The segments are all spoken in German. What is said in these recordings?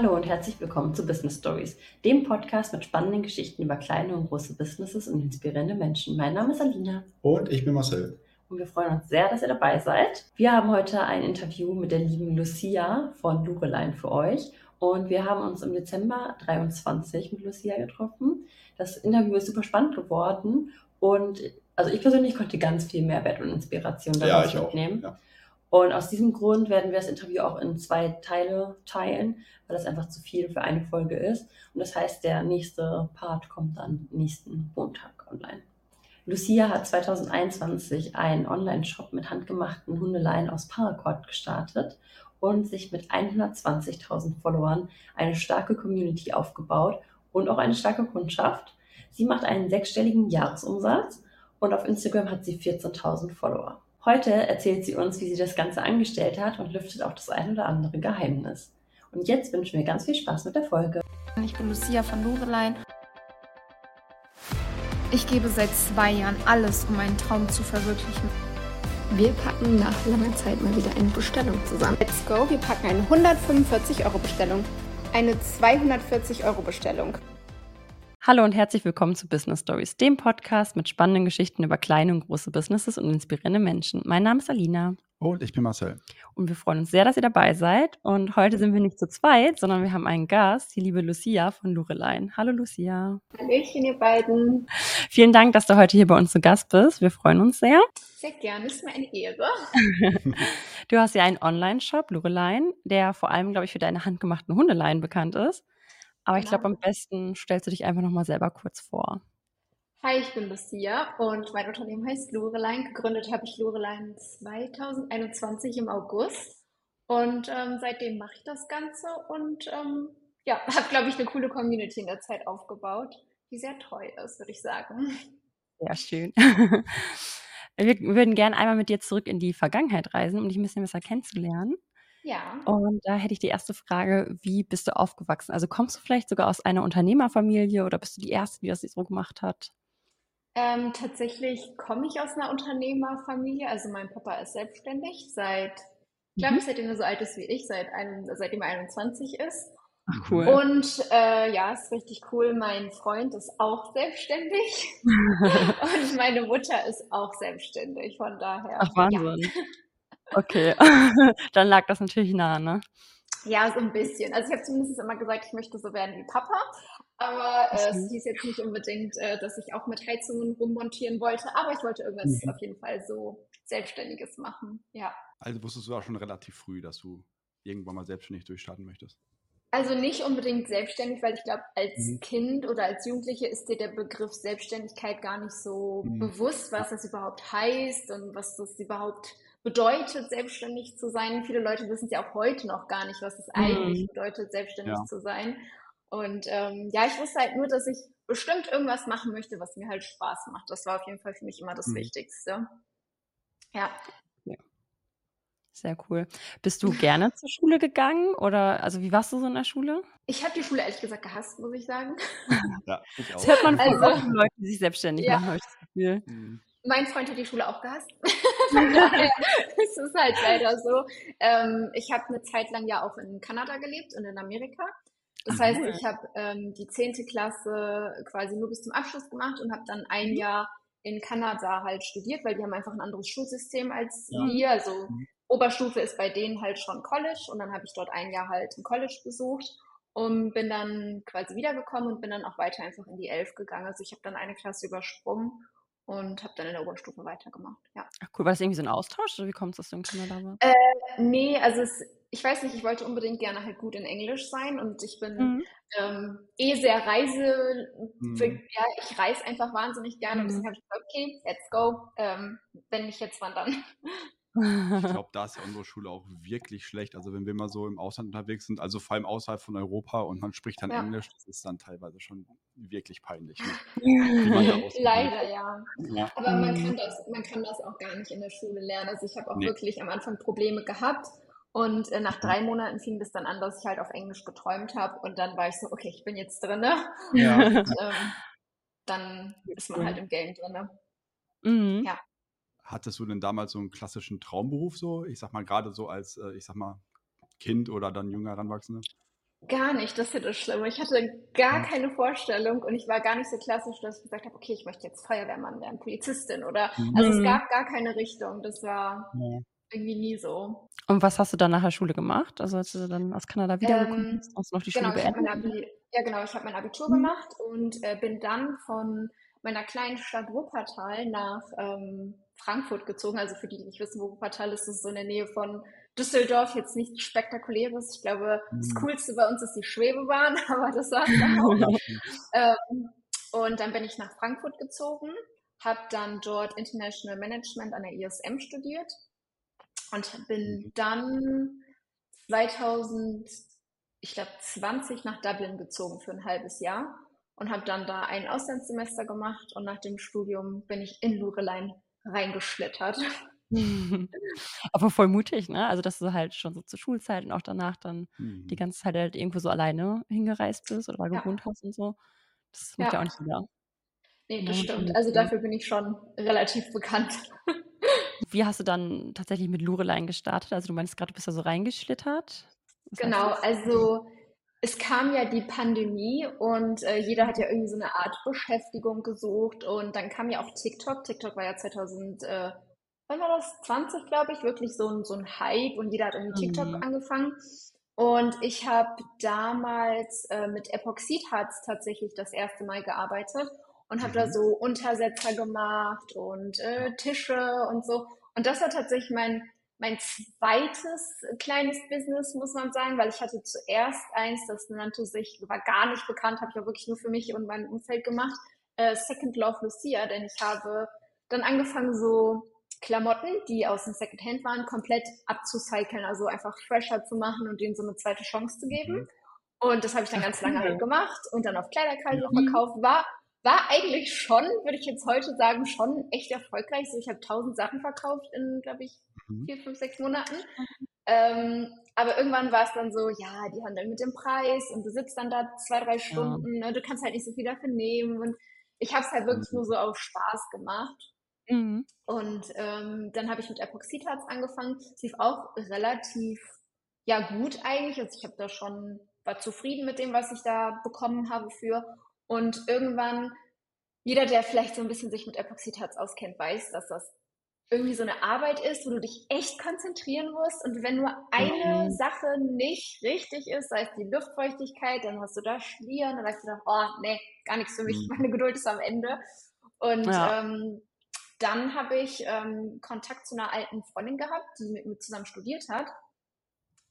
Hallo und herzlich willkommen zu Business Stories, dem Podcast mit spannenden Geschichten über kleine und große Businesses und inspirierende Menschen. Mein Name ist Alina. Und ich bin Marcel. Und wir freuen uns sehr, dass ihr dabei seid. Wir haben heute ein Interview mit der lieben Lucia von Lurelein für euch. Und wir haben uns im Dezember 23 mit Lucia getroffen. Das Interview ist super spannend geworden. Und also ich persönlich konnte ganz viel Mehrwert und Inspiration daraus ja, mitnehmen. Ja. Und aus diesem Grund werden wir das Interview auch in zwei Teile teilen, weil das einfach zu viel für eine Folge ist. Und das heißt, der nächste Part kommt dann nächsten Montag online. Lucia hat 2021 einen Online-Shop mit handgemachten Hundeleien aus Paracord gestartet und sich mit 120.000 Followern eine starke Community aufgebaut und auch eine starke Kundschaft. Sie macht einen sechsstelligen Jahresumsatz und auf Instagram hat sie 14.000 Follower. Heute erzählt sie uns, wie sie das Ganze angestellt hat und lüftet auch das ein oder andere Geheimnis. Und jetzt wünschen wir ganz viel Spaß mit der Folge. Ich bin Lucia von Lorelein. Ich gebe seit zwei Jahren alles, um meinen Traum zu verwirklichen. Wir packen nach langer Zeit mal wieder eine Bestellung zusammen. Let's go, wir packen eine 145 Euro Bestellung. Eine 240 Euro Bestellung. Hallo und herzlich willkommen zu Business Stories, dem Podcast mit spannenden Geschichten über kleine und große Businesses und inspirierende Menschen. Mein Name ist Alina. Und ich bin Marcel. Und wir freuen uns sehr, dass ihr dabei seid. Und heute sind wir nicht zu zweit, sondern wir haben einen Gast, die liebe Lucia von Lurelein. Hallo Lucia. Hallöchen, ihr beiden. Vielen Dank, dass du heute hier bei uns zu Gast bist. Wir freuen uns sehr. Sehr gerne, ist mir eine Ehre. du hast ja einen Online-Shop, Lurelein, der vor allem, glaube ich, für deine handgemachten Hundeleien bekannt ist. Aber ich glaube, genau. am besten stellst du dich einfach nochmal selber kurz vor. Hi, ich bin Lucia und mein Unternehmen heißt Lurelein. Gegründet habe ich Lurelein 2021 im August. Und ähm, seitdem mache ich das Ganze und ähm, ja, habe, glaube ich, eine coole Community in der Zeit aufgebaut, die sehr treu ist, würde ich sagen. Sehr schön. Wir würden gerne einmal mit dir zurück in die Vergangenheit reisen, um dich ein bisschen besser kennenzulernen. Ja. Und da hätte ich die erste Frage, wie bist du aufgewachsen? Also kommst du vielleicht sogar aus einer Unternehmerfamilie oder bist du die Erste, die das so gemacht hat? Ähm, tatsächlich komme ich aus einer Unternehmerfamilie. Also mein Papa ist selbstständig seit, ich glaube, mhm. seitdem er so alt ist wie ich, seit einem, seitdem er 21 ist. Ach, cool. Und äh, ja, ist richtig cool. Mein Freund ist auch selbstständig und meine Mutter ist auch selbstständig. Von daher. Ach, Wahnsinn. Ja. Okay, dann lag das natürlich nah, ne? Ja, so ein bisschen. Also ich habe zumindest immer gesagt, ich möchte so werden wie Papa. Aber äh, es hieß jetzt nicht unbedingt, äh, dass ich auch mit Heizungen rummontieren wollte. Aber ich wollte irgendwas mhm. auf jeden Fall so Selbstständiges machen. Ja. Also wusstest du auch schon relativ früh, dass du irgendwann mal selbstständig durchstarten möchtest? Also nicht unbedingt selbstständig, weil ich glaube, als mhm. Kind oder als Jugendliche ist dir der Begriff Selbstständigkeit gar nicht so mhm. bewusst, was das überhaupt heißt und was das überhaupt bedeutet, selbstständig zu sein. Viele Leute wissen ja auch heute noch gar nicht, was es mhm. eigentlich bedeutet, selbstständig ja. zu sein. Und ähm, ja, ich wusste halt nur, dass ich bestimmt irgendwas machen möchte, was mir halt Spaß macht. Das war auf jeden Fall für mich immer das mhm. Wichtigste. Ja. ja. Sehr cool. Bist du gerne zur Schule gegangen oder also wie warst du so in der Schule? Ich habe die Schule ehrlich gesagt gehasst, muss ich sagen. Ja, ich auch. Das hört man von also, Leuten, die sich selbstständig ja. machen, habe ich das Gefühl. Mhm. Mein Freund hat die Schule auch gehasst. es ist halt leider so. Ähm, ich habe eine Zeit lang ja auch in Kanada gelebt und in Amerika. Das heißt, ich habe ähm, die zehnte Klasse quasi nur bis zum Abschluss gemacht und habe dann ein mhm. Jahr in Kanada halt studiert, weil die haben einfach ein anderes Schulsystem als ja. wir. Also mhm. Oberstufe ist bei denen halt schon College und dann habe ich dort ein Jahr halt ein College besucht und bin dann quasi wiedergekommen und bin dann auch weiter einfach in die Elf gegangen. Also ich habe dann eine Klasse übersprungen und habe dann in der Oberstufe weitergemacht. Ja. Ach cool, war das irgendwie so ein Austausch oder wie kommt es, dass du in Kanada warst? Äh, nee, also es, ich weiß nicht, ich wollte unbedingt gerne halt gut in Englisch sein und ich bin mhm. ähm, eh sehr reise, mhm. ja, ich reise einfach wahnsinnig gerne mhm. und deswegen habe ich gesagt, okay, let's go, ähm, wenn nicht jetzt, wann dann? Ich glaube, da ist ja unsere Schule auch wirklich schlecht. Also wenn wir mal so im Ausland unterwegs sind, also vor allem außerhalb von Europa und man spricht dann ja. Englisch, das ist dann teilweise schon wirklich peinlich. Ne? Leider, ja. ja. Aber man kann, das, man kann das auch gar nicht in der Schule lernen. Also ich habe auch nee. wirklich am Anfang Probleme gehabt. Und äh, nach drei Monaten fing das dann an, dass ich halt auf Englisch geträumt habe. Und dann war ich so, okay, ich bin jetzt drin. Ja. Und ähm, dann ist man halt im Game drin. Mhm. Ja hattest du denn damals so einen klassischen Traumberuf so? Ich sag mal, gerade so als, äh, ich sag mal, Kind oder dann junger Heranwachsende? Gar nicht, das ist ja das Schlimme. Ich hatte gar keine Vorstellung und ich war gar nicht so klassisch, dass ich gesagt habe, okay, ich möchte jetzt Feuerwehrmann werden, Polizistin oder, mhm. also es gab gar keine Richtung. Das war ja. irgendwie nie so. Und was hast du dann nach der Schule gemacht? Also als du dann aus Kanada wiedergekommen ähm, bist, hast du noch die genau, Schule beendet? ja, genau, ich habe mein Abitur mhm. gemacht und äh, bin dann von meiner kleinen Stadt Wuppertal nach ähm, Frankfurt gezogen. Also für die, die nicht wissen, wo Wuppertal ist, ist es so in der Nähe von Düsseldorf jetzt nichts Spektakuläres. Ich glaube, mhm. das Coolste bei uns ist die Schwebebahn, aber das war auch. ähm, und dann bin ich nach Frankfurt gezogen, habe dann dort International Management an der ISM studiert und bin mhm. dann 2000, ich glaube 20 nach Dublin gezogen für ein halbes Jahr und habe dann da ein Auslandssemester gemacht und nach dem Studium bin ich in Lurelein reingeschlittert. Aber voll mutig, ne? Also, dass du halt schon so zur Schulzeit und auch danach dann mhm. die ganze Zeit halt irgendwo so alleine hingereist bist oder ja. gewohnt hast und so. Das macht ja, ja auch nicht jeder. Nee, das ja, stimmt. Also dafür bin ich schon relativ bekannt. Wie hast du dann tatsächlich mit Lurelein gestartet? Also du meinst gerade, du bist da so reingeschlittert? Was genau, also es kam ja die Pandemie und äh, jeder hat ja irgendwie so eine Art Beschäftigung gesucht und dann kam ja auch TikTok. TikTok war ja 2000, äh, wann war das? 20, glaube ich, wirklich so ein, so ein Hype und jeder hat irgendwie TikTok mhm. angefangen. Und ich habe damals äh, mit Epoxidharz tatsächlich das erste Mal gearbeitet und habe mhm. da so Untersetzer gemacht und äh, Tische und so. Und das war tatsächlich mein, mein zweites kleines Business, muss man sagen, weil ich hatte zuerst eins, das nannte sich, war gar nicht bekannt, habe ich ja wirklich nur für mich und mein Umfeld gemacht, äh, Second Love Lucia, denn ich habe dann angefangen, so Klamotten, die aus dem Secondhand waren, komplett abzucyceln, also einfach fresher zu machen und denen so eine zweite Chance zu geben. Mhm. Und das habe ich dann Ach, ganz lange halt gemacht und dann auf Kleiderkreise mhm. verkauft. War, war eigentlich schon, würde ich jetzt heute sagen, schon echt erfolgreich. So, ich habe tausend Sachen verkauft in, glaube ich. Vier, fünf, sechs Monaten. Ähm, aber irgendwann war es dann so, ja, die handeln mit dem Preis und du sitzt dann da zwei, drei Stunden, ja. ne, du kannst halt nicht so viel dafür nehmen. Und ich habe es halt wirklich mhm. nur so auf Spaß gemacht. Mhm. Und ähm, dann habe ich mit Epoxidharz angefangen. Es lief auch relativ ja gut eigentlich. Also ich habe da schon war zufrieden mit dem, was ich da bekommen habe für. Und irgendwann jeder, der vielleicht so ein bisschen sich mit Epoxidharz auskennt, weiß, dass das irgendwie so eine Arbeit ist, wo du dich echt konzentrieren musst. Und wenn nur eine mhm. Sache nicht richtig ist, sei es die Luftfeuchtigkeit, dann hast du da Schlieren, dann hast du gedacht, oh, nee, gar nichts für mich, mhm. meine Geduld ist am Ende. Und ja. ähm, dann habe ich ähm, Kontakt zu einer alten Freundin gehabt, die mit mir zusammen studiert hat.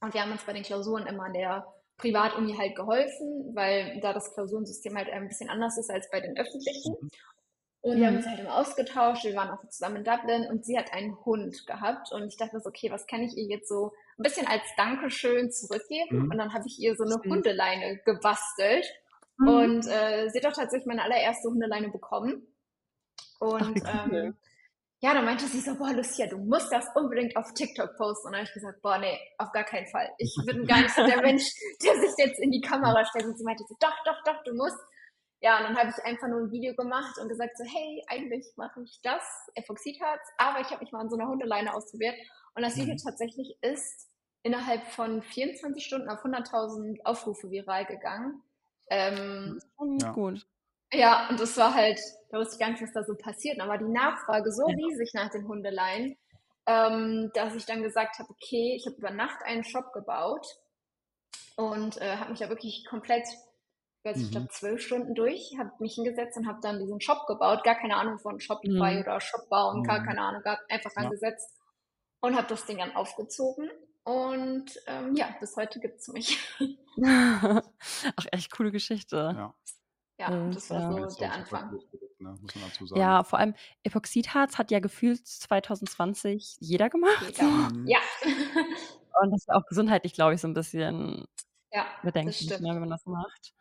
Und wir haben uns bei den Klausuren immer an der Privatuni halt geholfen, weil da das Klausurensystem halt ein bisschen anders ist als bei den öffentlichen. Und wir haben uns halt immer ausgetauscht, wir waren auch zusammen in Dublin und sie hat einen Hund gehabt und ich dachte so, okay, was kann ich ihr jetzt so ein bisschen als Dankeschön zurückgeben? Mhm. Und dann habe ich ihr so eine Hundeleine gebastelt mhm. und äh, sie hat auch tatsächlich meine allererste Hundeleine bekommen. Und Ach, cool. ähm, ja, dann meinte sie so, boah, Lucia, du musst das unbedingt auf TikTok posten. Und dann habe ich gesagt, boah, nee, auf gar keinen Fall. Ich bin gar nicht so der Mensch, der sich jetzt in die Kamera stellt. Und sie meinte so, doch, doch, doch, du musst. Ja, und dann habe ich einfach nur ein Video gemacht und gesagt so, hey, eigentlich mache ich das, Epoxidharz, aber ich habe mich mal an so einer Hundeleine ausprobiert. Und das Video mhm. tatsächlich ist innerhalb von 24 Stunden auf 100.000 Aufrufe viral gegangen. Ähm, ja. Gut. Ja, und das war halt, da wusste ich gar nicht, was da so passiert. Aber die Nachfrage so riesig nach den Hundeleien, ähm, dass ich dann gesagt habe, okay, ich habe über Nacht einen Shop gebaut und äh, habe mich ja wirklich komplett, weiß ich, mhm. ich glaube zwölf Stunden durch, habe mich hingesetzt und habe dann diesen Shop gebaut. Gar keine Ahnung von Shopify mhm. oder Shopbau und gar mhm. keine Ahnung, gar einfach ja. angesetzt und habe das Ding dann aufgezogen. Und ähm, ja, bis heute gibt es mich. Ach, echt coole Geschichte. Ja. Ja, und, das war ja. so der Anfang. Ne, ja, vor allem Epoxidharz hat ja gefühlt 2020 jeder gemacht. Jeder. Mhm. Ja. und das ist auch gesundheitlich, glaube ich, so ein bisschen ja, bedenklich, ne, wenn man das macht.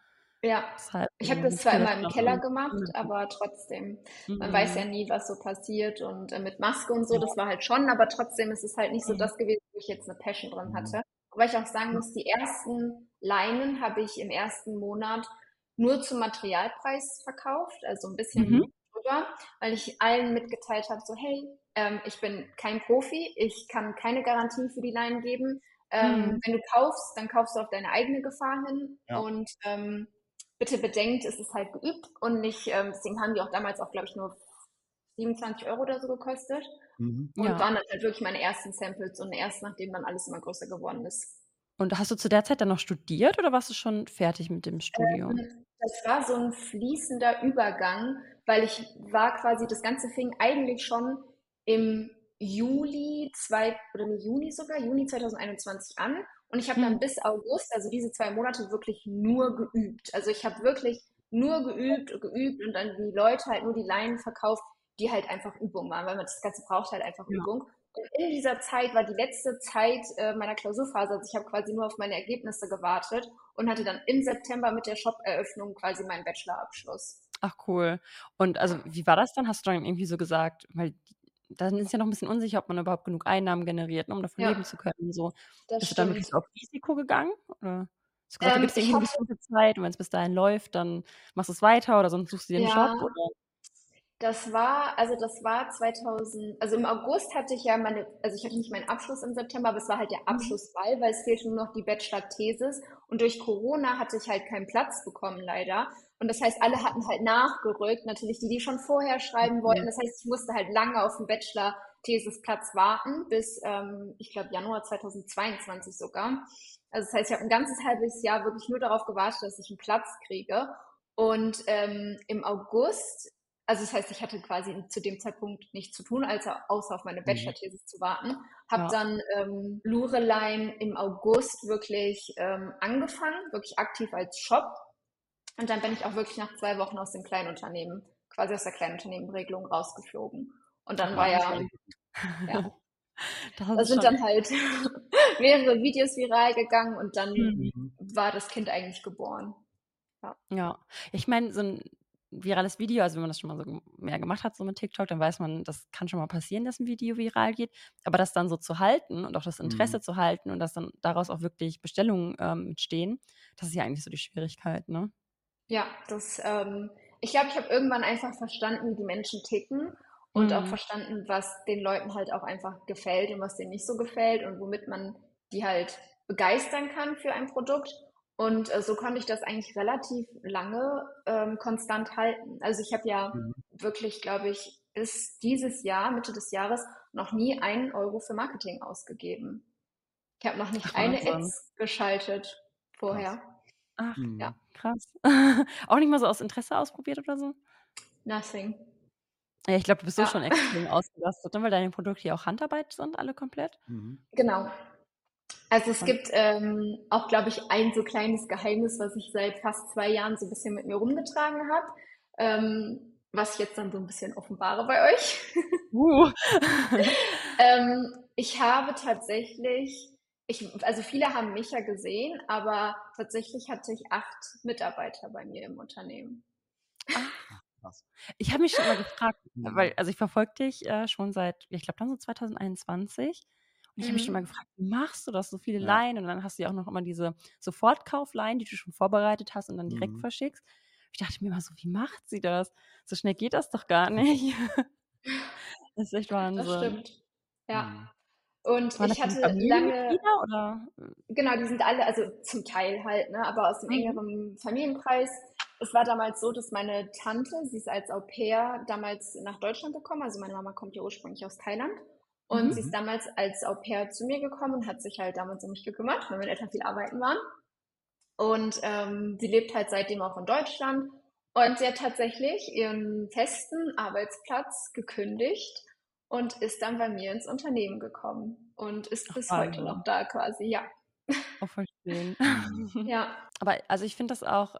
Ja, halt, ich habe das zwar immer im Keller gemacht, aber trotzdem, man mhm. weiß ja nie, was so passiert und äh, mit Maske und so, das war halt schon, aber trotzdem ist es halt nicht so mhm. das gewesen, wo ich jetzt eine Passion drin mhm. hatte. Wobei ich auch sagen muss, die ersten Leinen habe ich im ersten Monat nur zum Materialpreis verkauft, also ein bisschen mhm. drüber, weil ich allen mitgeteilt habe, so hey, ähm, ich bin kein Profi, ich kann keine Garantien für die Leinen geben, Ähm, mhm. Wenn du kaufst, dann kaufst du auf deine eigene Gefahr hin. Ja. Und ähm, bitte bedenkt, es ist halt geübt und nicht, ähm, deswegen haben die auch damals auch, glaube ich, nur 27 Euro oder so gekostet. Mhm. Und ja. waren dann halt wirklich meine ersten Samples und erst nachdem dann alles immer größer geworden ist. Und hast du zu der Zeit dann noch studiert oder warst du schon fertig mit dem Studium? Ähm, das war so ein fließender Übergang, weil ich war quasi, das Ganze fing eigentlich schon im Juli, zwei, oder nee, Juni sogar, Juni 2021 an. Und ich habe dann hm. bis August, also diese zwei Monate, wirklich nur geübt. Also ich habe wirklich nur geübt und geübt und dann die Leute halt nur die Leinen verkauft, die halt einfach Übung waren, weil man das Ganze braucht halt einfach ja. Übung. Und in dieser Zeit war die letzte Zeit äh, meiner Klausurphase, also ich habe quasi nur auf meine Ergebnisse gewartet und hatte dann im September mit der Shop-Eröffnung quasi meinen Bachelorabschluss. Ach cool. Und also wie war das dann? Hast du dann irgendwie so gesagt, weil dann ist ja noch ein bisschen unsicher, ob man überhaupt genug Einnahmen generiert, ne, um davon ja, leben zu können. So. Bist stimmt. du dann wirklich auf Risiko gegangen? Oder hast du gesagt, ähm, gibt es irgendwie eine bestimmte Zeit und wenn es bis dahin läuft, dann machst du es weiter oder sonst suchst du dir einen ja, Job? Oder? Das war, also das war 2000, also im August hatte ich ja meine, also ich hatte nicht meinen Abschluss im September, aber es war halt der mhm. Abschlussball, weil es fehlte nur noch die Bachelor-Thesis und durch Corona hatte ich halt keinen Platz bekommen leider. Und das heißt, alle hatten halt nachgerückt, natürlich die, die schon vorher schreiben wollten. Das heißt, ich musste halt lange auf den Bachelor-Thesisplatz warten, bis, ähm, ich glaube, Januar 2022 sogar. Also das heißt, ich habe ein ganzes halbes Jahr wirklich nur darauf gewartet, dass ich einen Platz kriege. Und ähm, im August also das heißt, ich hatte quasi zu dem Zeitpunkt nichts zu tun, als außer auf meine mhm. Bachelor-Thesis zu warten. Habe ja. dann ähm, Lureline im August wirklich ähm, angefangen, wirklich aktiv als Shop. Und dann bin ich auch wirklich nach zwei Wochen aus dem Kleinunternehmen, quasi aus der Kleinunternehmenregelung rausgeflogen. Und dann war ja, ja da sind dann halt mehrere Videos viral gegangen und dann mhm. war das Kind eigentlich geboren. Ja, ja. ich meine, so ein virales Video, also wenn man das schon mal so mehr gemacht hat, so mit TikTok, dann weiß man, das kann schon mal passieren, dass ein Video viral geht. Aber das dann so zu halten und auch das Interesse mhm. zu halten und dass dann daraus auch wirklich Bestellungen ähm, entstehen, das ist ja eigentlich so die Schwierigkeit, ne? Ja, das, ähm, ich glaube, ich habe irgendwann einfach verstanden, wie die Menschen ticken und mhm. auch verstanden, was den Leuten halt auch einfach gefällt und was denen nicht so gefällt und womit man die halt begeistern kann für ein Produkt. Und äh, so konnte ich das eigentlich relativ lange ähm, konstant halten. Also ich habe ja mhm. wirklich, glaube ich, bis dieses Jahr, Mitte des Jahres, noch nie einen Euro für Marketing ausgegeben. Ich habe noch nicht Ach, eine Ads geschaltet vorher. Krass. Ach, mhm. ja. Krass. Auch nicht mal so aus Interesse ausprobiert oder so? Nothing. Ja, ich glaube, du bist ja. so schon extrem ausgelastet, ne? weil deine Produkte ja auch Handarbeit sind, alle komplett. Mhm. Genau. Also es gibt ähm, auch, glaube ich, ein so kleines Geheimnis, was ich seit fast zwei Jahren so ein bisschen mit mir rumgetragen habe, ähm, was ich jetzt dann so ein bisschen offenbare bei euch. Uh. ähm, ich habe tatsächlich, ich, also viele haben mich ja gesehen, aber tatsächlich hatte ich acht Mitarbeiter bei mir im Unternehmen. Ach, ich habe mich schon mal gefragt, weil, also ich verfolge dich äh, schon seit, ich glaube dann so 2021 und ich habe mich schon mal mhm. gefragt, wie machst du das, so viele Ja. Leinen? Und dann hast du ja auch noch immer diese Sofortkaufleinen, die du schon vorbereitet hast und dann direkt Mhm. verschickst. Ich dachte mir immer so, wie macht sie das? So schnell geht das doch gar nicht. Das ist echt Das stimmt. Ja. Mhm. Und Waren ich hatte lange, oder? genau, die sind alle, also zum Teil halt, ne, aber aus dem Mhm. engeren Familienkreis. Es war damals so, dass meine Tante, sie ist als Au pair damals nach Deutschland gekommen, also meine Mama kommt ja ursprünglich aus Thailand. Und mhm. sie ist damals als Au pair zu mir gekommen und hat sich halt damals um mich gekümmert, weil meine Eltern viel arbeiten waren. Und ähm, sie lebt halt seitdem auch in Deutschland. Und sie hat tatsächlich ihren festen Arbeitsplatz gekündigt und ist dann bei mir ins Unternehmen gekommen und ist Ach, bis Alter. heute noch da quasi, ja. Auch voll schön. ja. Aber also ich finde das auch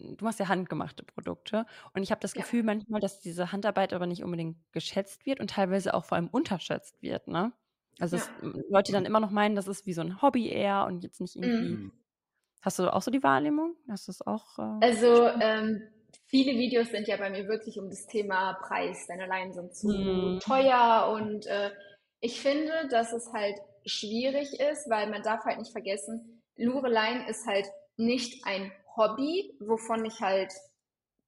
du machst ja handgemachte Produkte und ich habe das Gefühl ja. manchmal, dass diese Handarbeit aber nicht unbedingt geschätzt wird und teilweise auch vor allem unterschätzt wird, ne? Also ja. Leute dann immer noch meinen, das ist wie so ein Hobby eher und jetzt nicht irgendwie. Mhm. Hast du auch so die Wahrnehmung? Hast du es auch? Äh, also ähm, viele Videos sind ja bei mir wirklich um das Thema Preis. Deine Leinen sind zu mhm. teuer und äh, ich finde, dass es halt schwierig ist, weil man darf halt nicht vergessen, Lurelein ist halt nicht ein Hobby, wovon ich halt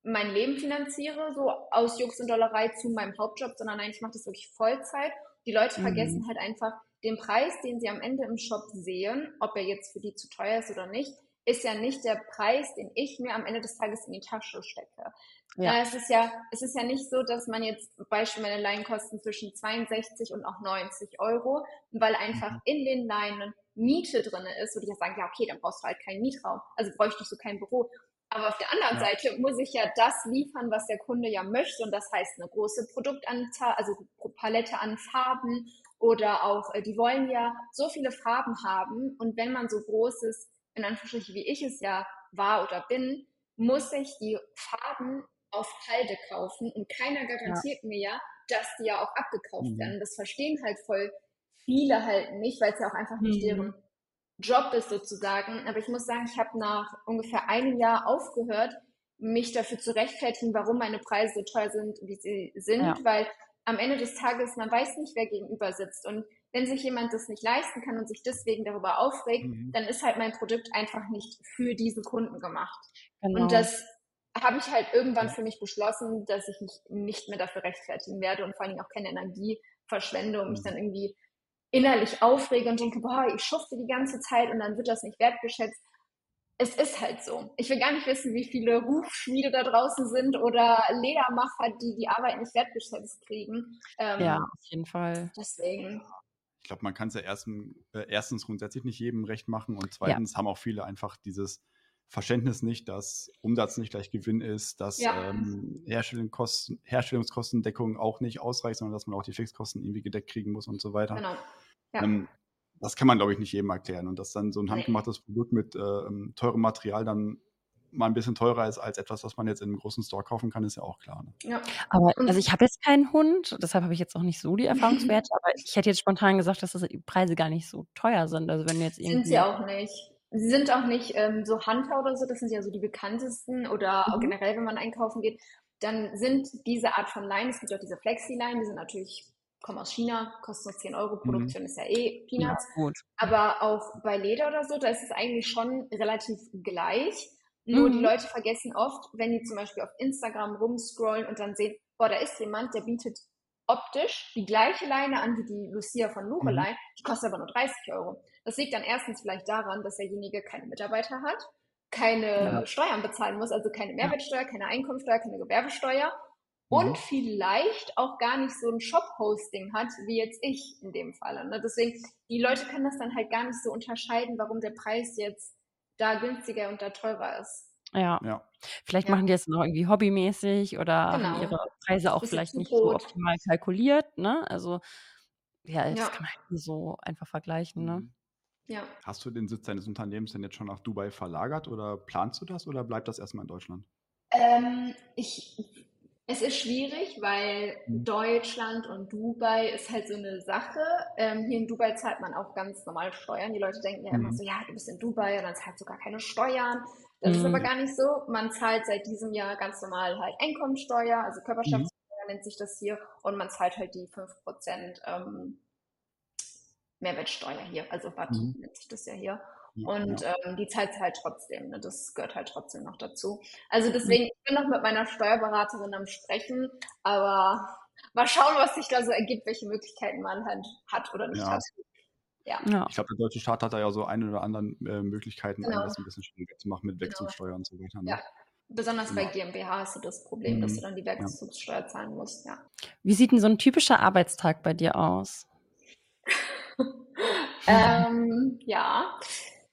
mein Leben finanziere, so aus Jux und Dollerei zu meinem Hauptjob, sondern nein, ich mache das wirklich Vollzeit. Die Leute mhm. vergessen halt einfach, den Preis, den sie am Ende im Shop sehen, ob er jetzt für die zu teuer ist oder nicht, ist ja nicht der Preis, den ich mir am Ende des Tages in die Tasche stecke. Ja. es ist ja, es ist ja nicht so, dass man jetzt Beispiel meine Leinen kosten zwischen 62 und auch 90 Euro, weil einfach mhm. in den Leinen Miete drin ist, würde ich ja sagen, ja, okay, dann brauchst du halt keinen Mietraum. Also bräuchtest du kein Büro. Aber auf der anderen ja. Seite muss ich ja das liefern, was der Kunde ja möchte. Und das heißt eine große Produktanzahl, also Palette an Farben oder auch, äh, die wollen ja so viele Farben haben. Und wenn man so großes, in Anführungsstrichen, wie ich es ja war oder bin, muss ich die Farben auf Halde kaufen und keiner garantiert ja. mir ja, dass die ja auch abgekauft mhm. werden. Das verstehen halt voll viele halt nicht, weil es ja auch einfach nicht mhm. deren Job ist sozusagen. Aber ich muss sagen, ich habe nach ungefähr einem Jahr aufgehört, mich dafür zu rechtfertigen, warum meine Preise so teuer sind, wie sie sind, ja. weil am Ende des Tages, man weiß nicht, wer gegenüber sitzt. Und wenn sich jemand das nicht leisten kann und sich deswegen darüber aufregt, mhm. dann ist halt mein Produkt einfach nicht für diese Kunden gemacht. Genau. Und das habe ich halt irgendwann für mich beschlossen, dass ich mich nicht mehr dafür rechtfertigen werde und vor allem auch keine Energie verschwende und mich mhm. dann irgendwie innerlich aufrege und denke, boah, ich schufte die ganze Zeit und dann wird das nicht wertgeschätzt. Es ist halt so. Ich will gar nicht wissen, wie viele Rufschmiede da draußen sind oder Ledermacher, die die Arbeit nicht wertgeschätzt kriegen. Ähm, ja, auf jeden Fall. Deswegen. Ich glaube, man kann es ja erst, äh, erstens grundsätzlich nicht jedem recht machen und zweitens ja. haben auch viele einfach dieses Verständnis nicht, dass Umsatz nicht gleich Gewinn ist, dass ja. ähm, Herstellungskosten, Herstellungskostendeckung auch nicht ausreicht, sondern dass man auch die Fixkosten irgendwie gedeckt kriegen muss und so weiter. Genau. Ja. Ähm, das kann man, glaube ich, nicht jedem erklären. Und dass dann so ein handgemachtes Produkt mit äh, teurem Material dann mal ein bisschen teurer ist als etwas, was man jetzt in einem großen Store kaufen kann, ist ja auch klar. Ne? Ja. Aber also ich habe jetzt keinen Hund, deshalb habe ich jetzt auch nicht so die Erfahrungswerte, aber ich hätte jetzt spontan gesagt, dass das die Preise gar nicht so teuer sind. Also wenn jetzt irgendwie sind sie auch nicht. Sie sind auch nicht ähm, so Hunter oder so, das sind ja so die bekanntesten oder mhm. auch generell, wenn man einkaufen geht, dann sind diese Art von Line, es gibt auch diese Flexi-Line, die sind natürlich, kommen aus China, kosten nur 10 Euro, mhm. Produktion mhm. ist ja eh Peanuts. Ja, Aber auch bei Leder oder so, da ist es eigentlich schon relativ gleich. Nur mhm. die Leute vergessen oft, wenn die zum Beispiel auf Instagram rumscrollen und dann sehen, boah, da ist jemand, der bietet optisch die gleiche Leine an wie die Lucia von Lurelei, mhm. die kostet aber nur 30 Euro. Das liegt dann erstens vielleicht daran, dass derjenige keine Mitarbeiter hat, keine ja. Steuern bezahlen muss, also keine Mehrwertsteuer, keine Einkommensteuer, keine Gewerbesteuer mhm. und vielleicht auch gar nicht so ein Shop-Hosting hat, wie jetzt ich in dem Fall. Ne? Deswegen, die Leute können das dann halt gar nicht so unterscheiden, warum der Preis jetzt da günstiger und da teurer ist. Ja. ja. Vielleicht ja. machen die es noch irgendwie hobbymäßig oder genau. haben ihre Preise auch vielleicht nicht so optimal kalkuliert, ne? Also ja, das ja. kann man halt so einfach vergleichen, ne? Mhm. Ja. Hast du den Sitz deines Unternehmens denn jetzt schon nach Dubai verlagert oder planst du das oder bleibt das erstmal in Deutschland? Ähm, ich, es ist schwierig, weil mhm. Deutschland und Dubai ist halt so eine Sache. Ähm, hier in Dubai zahlt man auch ganz normal Steuern. Die Leute denken ja mhm. immer so, ja, du bist in Dubai und dann zahlst du gar keine Steuern. Das mhm. ist aber gar nicht so. Man zahlt seit diesem Jahr ganz normal halt Einkommensteuer, also Körperschaftssteuer mhm. nennt sich das hier, und man zahlt halt die 5% ähm, Mehrwertsteuer hier, also was mhm. nennt sich das ja hier. Und ja. ähm, die zahlt halt trotzdem, ne? das gehört halt trotzdem noch dazu. Also deswegen, ich bin noch mit meiner Steuerberaterin am Sprechen, aber mal schauen, was sich da so ergibt, welche Möglichkeiten man halt hat oder nicht ja. hat. Ja. ja. Ich glaube, der deutsche Staat hat da ja so eine oder andere äh, Möglichkeiten, genau. das ein bisschen schwieriger zu machen mit genau. Wechselsteuer genau. und so weiter. Ne? Ja. Besonders bei GmbH hast du das Problem, mhm. dass du dann die Wechselsteuer zahlen musst. Ja. Wie sieht denn so ein typischer Arbeitstag bei dir aus? ähm, ja,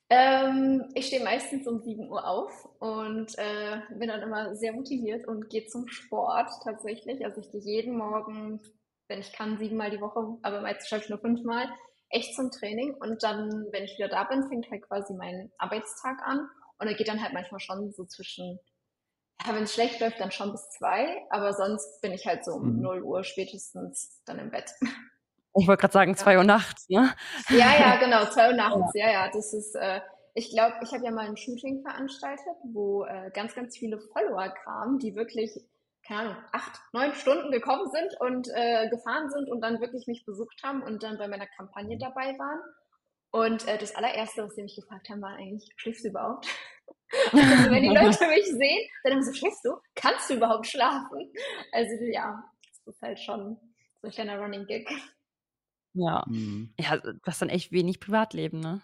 ähm, ich stehe meistens um 7 Uhr auf und äh, bin dann immer sehr motiviert und gehe zum Sport tatsächlich. Also ich gehe jeden Morgen, wenn ich kann, siebenmal die Woche, aber meistens schaffe ich nur fünfmal, echt zum Training. Und dann, wenn ich wieder da bin, fängt halt quasi mein Arbeitstag an. Und er geht dann halt manchmal schon so zwischen, ja, wenn es schlecht läuft, dann schon bis zwei, aber sonst bin ich halt so um mhm. 0 Uhr spätestens dann im Bett. Ich wollte gerade sagen, zwei. Uhr nachts, ne? Ja, ja, genau, zwei Uhr nachts, ja, ja. Das ist, äh, ich glaube, ich habe ja mal ein Shooting veranstaltet, wo äh, ganz, ganz viele Follower kamen, die wirklich, keine Ahnung, acht, neun Stunden gekommen sind und äh, gefahren sind und dann wirklich mich besucht haben und dann bei meiner Kampagne dabei waren. Und äh, das allererste, was sie mich gefragt haben, war eigentlich, schläfst du überhaupt? also wenn die Leute mich sehen, dann haben sie, schläfst du? Kannst du überhaupt schlafen? Also ja, das ist halt schon so ein kleiner Running Gig. Ja. Mhm. Ja, du hast dann echt wenig Privatleben, ne?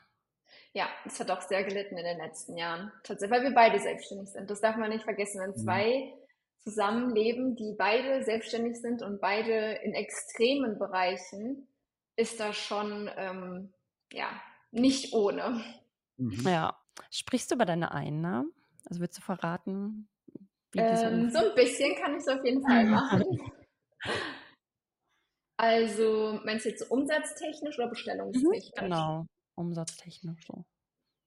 Ja, es hat auch sehr gelitten in den letzten Jahren. Tatsächlich, weil wir beide selbstständig sind. Das darf man nicht vergessen. Wenn mhm. zwei zusammenleben, die beide selbstständig sind und beide in extremen Bereichen, ist das schon ähm, ja nicht ohne. Mhm. Ja. Sprichst du über deine Einnahmen? Also willst du verraten? Ähm, so ein bisschen kann ich es auf jeden Fall machen. Also meinst du jetzt umsatztechnisch oder bestellungstechnisch? Mhm, genau, umsatztechnisch so.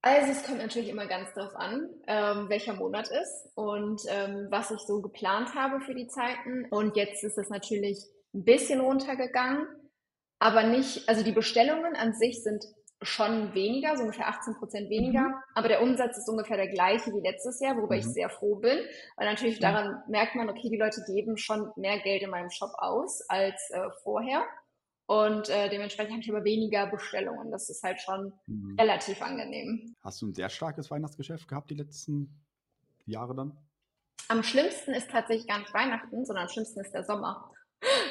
Also es kommt natürlich immer ganz darauf an, ähm, welcher Monat ist und ähm, was ich so geplant habe für die Zeiten. Und jetzt ist es natürlich ein bisschen runtergegangen, aber nicht, also die Bestellungen an sich sind schon weniger, so ungefähr 18 Prozent weniger, mhm. aber der Umsatz ist ungefähr der gleiche wie letztes Jahr, worüber mhm. ich sehr froh bin, weil natürlich ja. daran merkt man, okay, die Leute geben schon mehr Geld in meinem Shop aus als äh, vorher und äh, dementsprechend habe ich aber weniger Bestellungen. Das ist halt schon mhm. relativ angenehm. Hast du ein sehr starkes Weihnachtsgeschäft gehabt die letzten Jahre dann? Am schlimmsten ist tatsächlich gar nicht Weihnachten, sondern am schlimmsten ist der Sommer.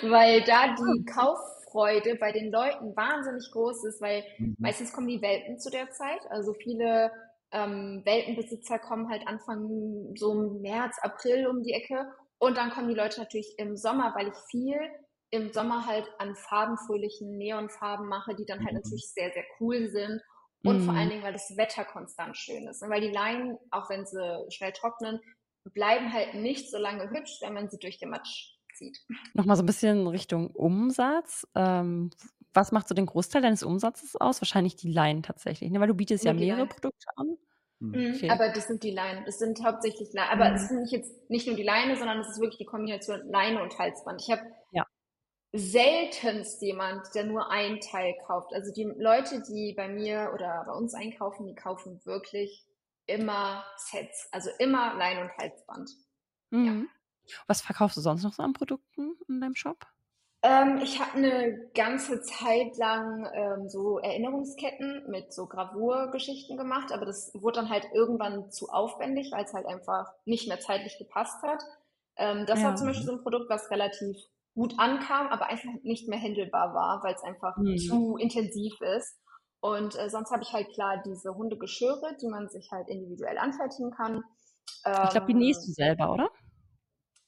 Weil da die. Kauffreude bei den Leuten wahnsinnig groß ist, weil mhm. meistens kommen die Welpen zu der Zeit. Also viele ähm, Welpenbesitzer kommen halt Anfang so März, April um die Ecke. Und dann kommen die Leute natürlich im Sommer, weil ich viel im Sommer halt an farbenfröhlichen Neonfarben mache, die dann halt mhm. natürlich sehr, sehr cool sind. Und mhm. vor allen Dingen, weil das Wetter konstant schön ist. Und weil die Leinen, auch wenn sie schnell trocknen, bleiben halt nicht so lange hübsch, wenn man sie durch den Matsch zieht. Nochmal so ein bisschen Richtung Umsatz. Ähm, was macht so den Großteil deines Umsatzes aus? Wahrscheinlich die Leinen tatsächlich, ne? weil du bietest ja mehrere Leinen. Produkte an. Mhm. mhm, okay. Aber das sind die Leinen. Das sind hauptsächlich Leinen. Aber mhm. es sind nicht jetzt nicht nur die Leine, sondern es ist wirklich die Kombination Leine und Halsband. Ich habe ja seltenst jemand, der nur ein Teil kauft. Also die Leute, die bei mir oder bei uns einkaufen, die kaufen wirklich immer Sets. Also immer Lein- und Halsband. Mhm. Ja. Was verkaufst du sonst noch so an Produkten in deinem Shop? Ähm, ich habe eine ganze Zeit lang ähm, so Erinnerungsketten mit so Gravurgeschichten gemacht, aber das wurde dann halt irgendwann zu aufwendig, weil es halt einfach nicht mehr zeitlich gepasst hat. Ähm, das ja. war zum Beispiel so ein Produkt, was relativ gut ankam, aber einfach nicht mehr handelbar war, weil es einfach mhm. zu intensiv ist. Und äh, sonst habe ich halt klar diese Hundegeschirre, die man sich halt individuell anfertigen kann. ich glaube, die nähst du ähm, selber, oder?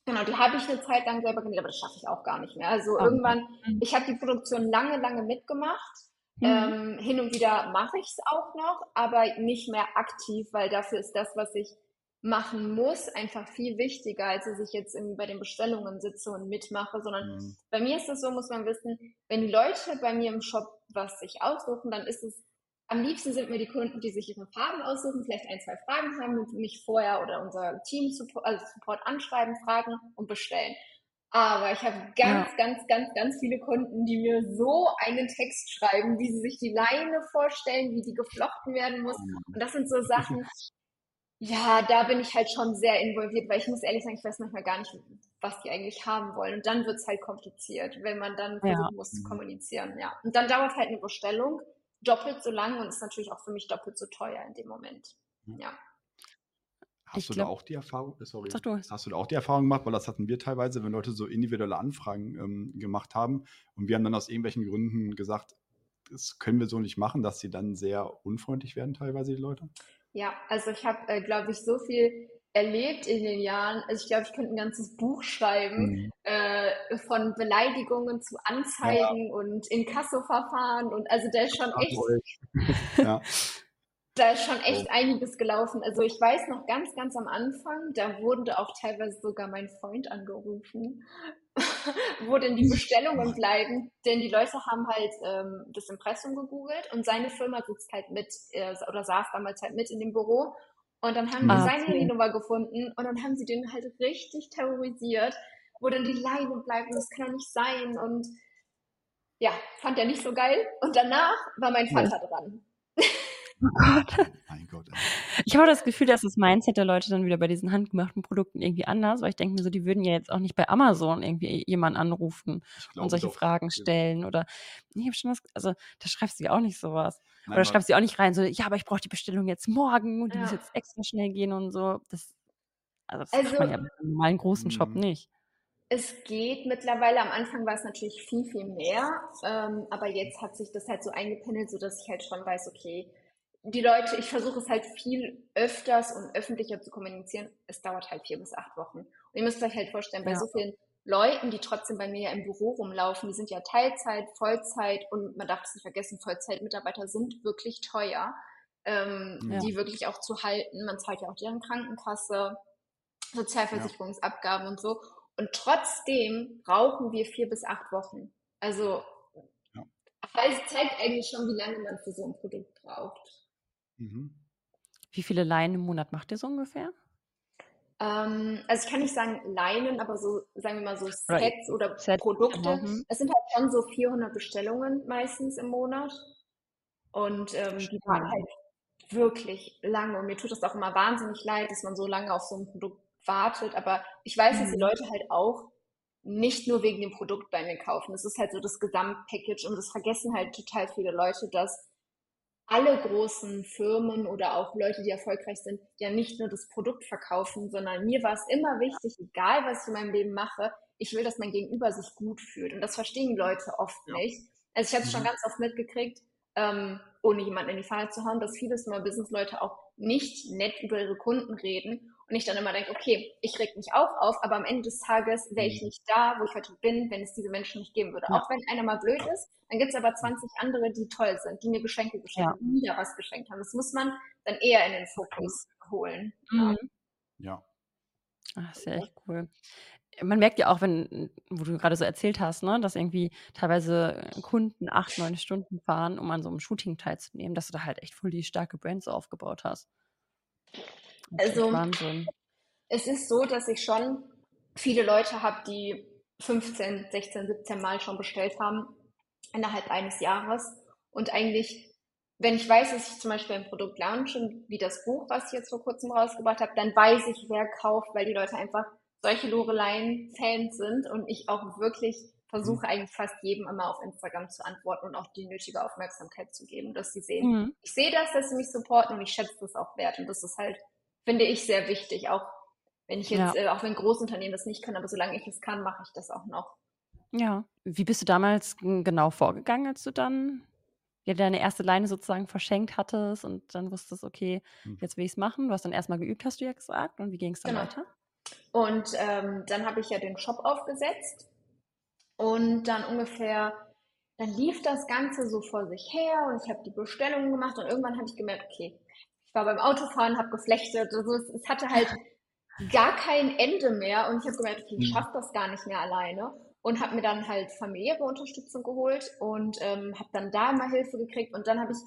Genau, die habe ich eine Zeit lang selber genäht, aber das schaffe ich auch gar nicht mehr. Also okay. irgendwann, mhm. ich habe die Produktion lange, lange mitgemacht. Mhm. Ähm, hin und wieder mache ich es auch noch, aber nicht mehr aktiv, weil dafür ist das, was ich machen muss, einfach viel wichtiger, als dass ich jetzt bei den Bestellungen sitze und mitmache, sondern mhm. bei mir ist es so, muss man wissen, wenn die Leute bei mir im Shop was sich aussuchen, dann ist es, am liebsten sind mir die Kunden, die sich ihre Farben aussuchen, vielleicht ein, zwei Fragen haben und mich vorher oder unser Team Support, also Support anschreiben, fragen und bestellen. Aber ich habe ganz, ja. ganz, ganz, ganz viele Kunden, die mir so einen Text schreiben, wie sie sich die Leine vorstellen, wie die geflochten werden muss. Oh und das sind so Sachen, ja, da bin ich halt schon sehr involviert, weil ich muss ehrlich sagen, ich weiß manchmal gar nicht, was die eigentlich haben wollen. Und dann wird es halt kompliziert, wenn man dann versuchen ja. muss zu kommunizieren. Ja. Und dann dauert halt eine Bestellung doppelt so lang und ist natürlich auch für mich doppelt so teuer in dem Moment. Mhm. Ja. Hast ich du glaub, da auch die Erfahrung, äh, sorry, du. hast du da auch die Erfahrung gemacht, weil das hatten wir teilweise, wenn Leute so individuelle Anfragen ähm, gemacht haben und wir haben dann aus irgendwelchen Gründen gesagt, das können wir so nicht machen, dass sie dann sehr unfreundlich werden, teilweise die Leute? Ja, also ich habe, äh, glaube ich, so viel erlebt in den Jahren. Also ich glaube, ich könnte ein ganzes Buch schreiben mhm. äh, von Beleidigungen zu Anzeigen ja. und Inkassoverfahren und also da ist schon echt, ja. da ist schon echt einiges gelaufen. Also ich weiß noch ganz, ganz am Anfang, da wurde auch teilweise sogar mein Freund angerufen, wo denn die Bestellungen bleiben, denn die Leute haben halt ähm, das Impressum gegoogelt und seine Firma sitzt halt mit äh, oder saß damals halt mit in dem Büro und dann haben die ah, seine Handynummer gefunden und dann haben sie den halt richtig terrorisiert, wo dann die Leine bleiben, das kann doch nicht sein und ja, fand er nicht so geil und danach war mein Vater ja. dran. Oh Gott. Mein Gott. Ich habe das Gefühl, dass das Mindset der Leute dann wieder bei diesen handgemachten Produkten irgendwie anders, weil ich denke mir so, die würden ja jetzt auch nicht bei Amazon irgendwie jemanden anrufen und solche doch. Fragen stellen oder ich habe schon das, also da schreibst du ja auch nicht sowas. Nein, oder schreibst du auch nicht rein, so, ja, aber ich brauche die Bestellung jetzt morgen und die ja. muss jetzt extra schnell gehen und so. Das, also das also, macht man ja im normalen großen Shop mhm. nicht. Es geht mittlerweile. Am Anfang war es natürlich viel, viel mehr. Ähm, aber jetzt hat sich das halt so eingependelt, sodass ich halt schon weiß, okay, die Leute, ich versuche es halt viel öfters und öffentlicher zu kommunizieren. Es dauert halt vier bis acht Wochen. Und ihr müsst euch halt vorstellen, bei ja. so vielen Leuten, die trotzdem bei mir ja im Büro rumlaufen, die sind ja Teilzeit, Vollzeit und man darf es nicht vergessen, Vollzeitmitarbeiter sind wirklich teuer, ähm, ja. die wirklich auch zu halten. Man zahlt ja auch deren Krankenkasse, Sozialversicherungsabgaben ja. und so. Und trotzdem brauchen wir vier bis acht Wochen. Also ja. das zeigt eigentlich schon, wie lange man für so ein Produkt braucht. Mhm. Wie viele Leinen im Monat macht ihr so ungefähr? Ähm, also ich kann nicht sagen Leinen, aber so, sagen wir mal so Sets right. oder Set. Produkte. Mhm. Es sind halt schon so 400 Bestellungen meistens im Monat. Und ähm, die waren halt wirklich lange. Und mir tut es auch immer wahnsinnig leid, dass man so lange auf so ein Produkt wartet. Aber ich weiß, mhm. dass die mhm. Leute halt auch nicht nur wegen dem Produkt bei mir kaufen. Das ist halt so das Gesamtpackage und das vergessen halt total viele Leute, dass alle großen Firmen oder auch Leute, die erfolgreich sind, ja nicht nur das Produkt verkaufen, sondern mir war es immer wichtig, egal was ich in meinem Leben mache, ich will, dass mein Gegenüber sich gut fühlt. Und das verstehen Leute oft nicht. Also ich habe es schon mhm. ganz oft mitgekriegt, ähm, ohne jemanden in die Pfanne zu hauen, dass viele Small Business Leute auch nicht nett über ihre Kunden reden und ich dann immer denke, okay, ich reg mich auch auf, aber am Ende des Tages wäre ich mhm. nicht da, wo ich heute bin, wenn es diese Menschen nicht geben würde. Ja. Auch wenn einer mal blöd ist, dann gibt es aber 20 andere, die toll sind, die mir Geschenke geschenkt haben, ja. mir was geschenkt haben. Das muss man dann eher in den Fokus holen. Mhm. Ja. Ach, ist ja echt cool. Man merkt ja auch, wenn, wo du gerade so erzählt hast, ne, dass irgendwie teilweise Kunden acht, neun Stunden fahren, um an so einem Shooting teilzunehmen, dass du da halt echt voll die starke Brand so aufgebaut hast. Also Wahnsinn. es ist so, dass ich schon viele Leute habe, die 15, 16, 17 Mal schon bestellt haben innerhalb eines Jahres. Und eigentlich, wenn ich weiß, dass ich zum Beispiel ein Produkt launche, wie das Buch, was ich jetzt vor kurzem rausgebracht habe, dann weiß ich, wer kauft, weil die Leute einfach solche Loreleien-Fans sind und ich auch wirklich versuche mhm. eigentlich fast jedem immer auf Instagram zu antworten und auch die nötige Aufmerksamkeit zu geben, dass sie sehen, mhm. ich sehe das, dass sie mich supporten und ich schätze das auch wert und das ist halt finde ich sehr wichtig. Auch wenn ich jetzt, ja. äh, auch wenn Großunternehmen das nicht können, aber solange ich es kann, mache ich das auch noch. Ja. Wie bist du damals genau vorgegangen, als du dann ja, deine erste Leine sozusagen verschenkt hattest und dann wusstest, okay, hm. jetzt will ich es machen. Du hast dann erstmal geübt, hast du ja gesagt. Und wie ging es dann genau. weiter? Und ähm, dann habe ich ja den Shop aufgesetzt und dann ungefähr, dann lief das Ganze so vor sich her und ich habe die Bestellungen gemacht und irgendwann habe ich gemerkt, okay, ich war beim Autofahren, habe geflechtet. Also es, es, hatte halt gar kein Ende mehr und ich habe gemerkt, okay, ich mhm. schaffe das gar nicht mehr alleine und habe mir dann halt familiäre Unterstützung geholt und ähm, habe dann da mal Hilfe gekriegt und dann habe ich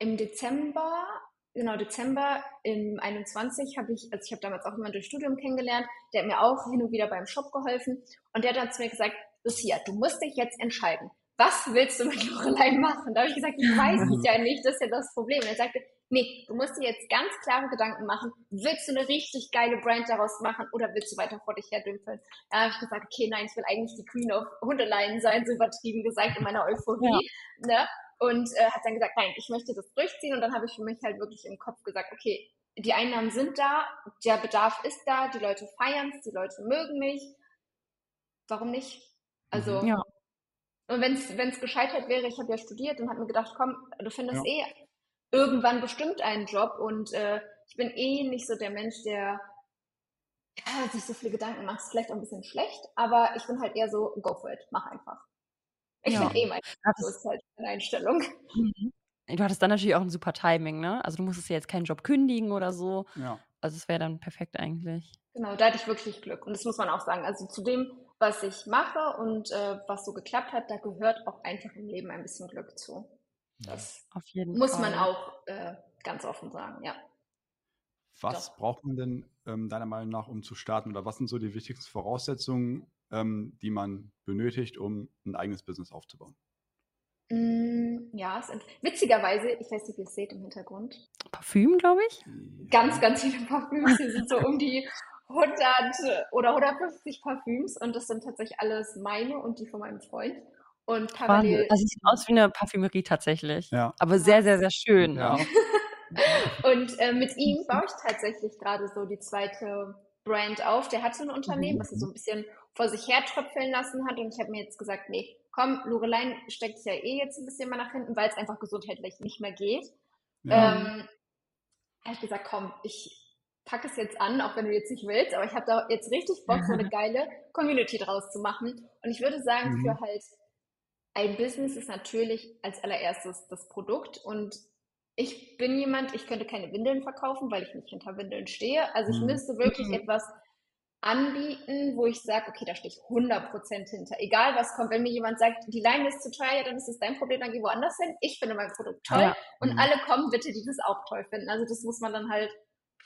im Dezember, genau Dezember im 21 habe ich, also ich habe damals auch jemanden durch Studium kennengelernt, der hat mir auch hin und wieder beim Shop geholfen und der hat dann zu mir gesagt, Lucia, du musst dich jetzt entscheiden. Was willst du mit Lorelei machen? Da habe ich gesagt, ich weiß es ja nicht, das ist ja das Problem. Und er sagte, Nee, du musst dir jetzt ganz klare Gedanken machen. Willst du eine richtig geile Brand daraus machen oder willst du weiter vor dich her dümpeln? Da habe ich gesagt, okay, nein, ich will eigentlich die Queen of Hundeleien sein, so übertrieben gesagt in meiner Euphorie. Ja. Ne? Und äh, hat dann gesagt, nein, ich möchte das durchziehen. Und dann habe ich für mich halt wirklich im Kopf gesagt, okay, die Einnahmen sind da, der Bedarf ist da, die Leute feiern es, die Leute mögen mich. Warum nicht? Also, ja. und wenn es gescheitert wäre, ich habe ja studiert und habe mir gedacht, komm, du findest ja. eh irgendwann bestimmt einen Job und äh, ich bin eh nicht so der Mensch, der ja, sich so viele Gedanken macht. Ist vielleicht auch ein bisschen schlecht, aber ich bin halt eher so, go for it, mach einfach. Ich ja. finde eh mein, so ist halt eine Einstellung. Mhm. Du hattest dann natürlich auch ein super Timing, ne? Also du musstest ja jetzt keinen Job kündigen oder so. Ja. Also es wäre dann perfekt eigentlich. Genau, da hatte ich wirklich Glück. Und das muss man auch sagen. Also zu dem, was ich mache und äh, was so geklappt hat, da gehört auch einfach im Leben ein bisschen Glück zu. Das Auf jeden muss Fall. man auch äh, ganz offen sagen, ja. Was Doch. braucht man denn ähm, deiner Meinung nach, um zu starten? Oder was sind so die wichtigsten Voraussetzungen, ähm, die man benötigt, um ein eigenes Business aufzubauen? Mm, ja, es sind witzigerweise, ich weiß nicht, wie ihr es seht im Hintergrund. Parfüm, glaube ich. Ganz, ganz viele Parfüms. Hier sind so um die 100 oder 150 Parfüms und das sind tatsächlich alles meine und die von meinem Freund. Und parallel. Also, sieht aus wie eine Parfümerie tatsächlich. Ja. Aber sehr, sehr, sehr schön. Ja. und äh, mit ihm baue ich tatsächlich gerade so die zweite Brand auf. Der hatte ein Unternehmen, mhm. was er so ein bisschen vor sich her tröpfeln lassen hat. Und ich habe mir jetzt gesagt, nee, komm, Lorelein steckt ja eh jetzt ein bisschen mal nach hinten, weil es einfach gesundheitlich nicht mehr geht. Ja. Ähm, habe ich gesagt, komm, ich packe es jetzt an, auch wenn du jetzt nicht willst, aber ich habe da jetzt richtig Bock, so eine geile Community draus zu machen. Und ich würde sagen, mhm. für halt ein Business ist natürlich als allererstes das Produkt und ich bin jemand, ich könnte keine Windeln verkaufen, weil ich nicht hinter Windeln stehe. Also ich mhm. müsste wirklich mhm. etwas anbieten, wo ich sage, okay, da stehe ich 100% hinter. Egal was kommt, wenn mir jemand sagt, die Leine ist zu teuer, dann ist es dein Problem, dann geh woanders hin. Ich finde mein Produkt toll ja. und mhm. alle kommen bitte, die das auch toll finden. Also das muss man dann halt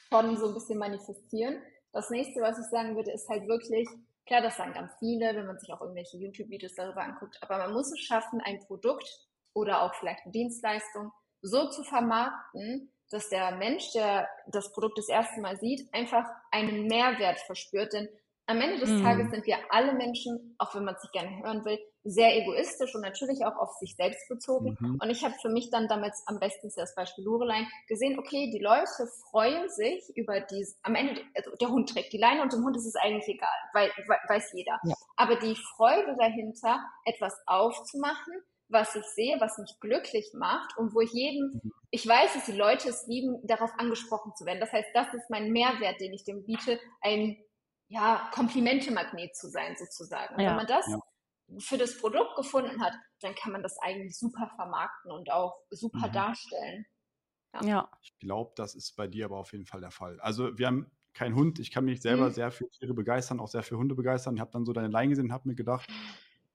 schon so ein bisschen manifestieren. Das nächste, was ich sagen würde, ist halt wirklich, klar, das sagen ganz viele, wenn man sich auch irgendwelche YouTube-Videos darüber anguckt, aber man muss es schaffen, ein Produkt oder auch vielleicht eine Dienstleistung so zu vermarkten, dass der Mensch, der das Produkt das erste Mal sieht, einfach einen Mehrwert verspürt. Denn am Ende des mhm. Tages sind wir alle Menschen, auch wenn man es nicht gerne hören will, sehr egoistisch und natürlich auch auf sich selbst bezogen. Mhm. Und ich habe für mich dann damals am besten das Beispiel Lorelein gesehen, okay, die Leute freuen sich über dies, am Ende, also der Hund trägt die Leine und dem Hund ist es eigentlich egal, weil, weiß jeder. Ja. Aber die Freude dahinter, etwas aufzumachen, was ich sehe, was mich glücklich macht und wo ich jedem, mhm. ich weiß, dass die Leute es lieben, darauf angesprochen zu werden. Das heißt, das ist mein Mehrwert, den ich dem biete, ein ja, Komplimente-Magnet zu sein, sozusagen. Und ja. wenn man das ja. für das Produkt gefunden hat, dann kann man das eigentlich super vermarkten und auch super mhm. darstellen. Ja. ja. Ich glaube, das ist bei dir aber auf jeden Fall der Fall. Also wir haben keinen Hund. Ich kann mich selber mhm. sehr für Tiere begeistern, auch sehr für Hunde begeistern. Ich habe dann so deine Leine gesehen und habe mir gedacht,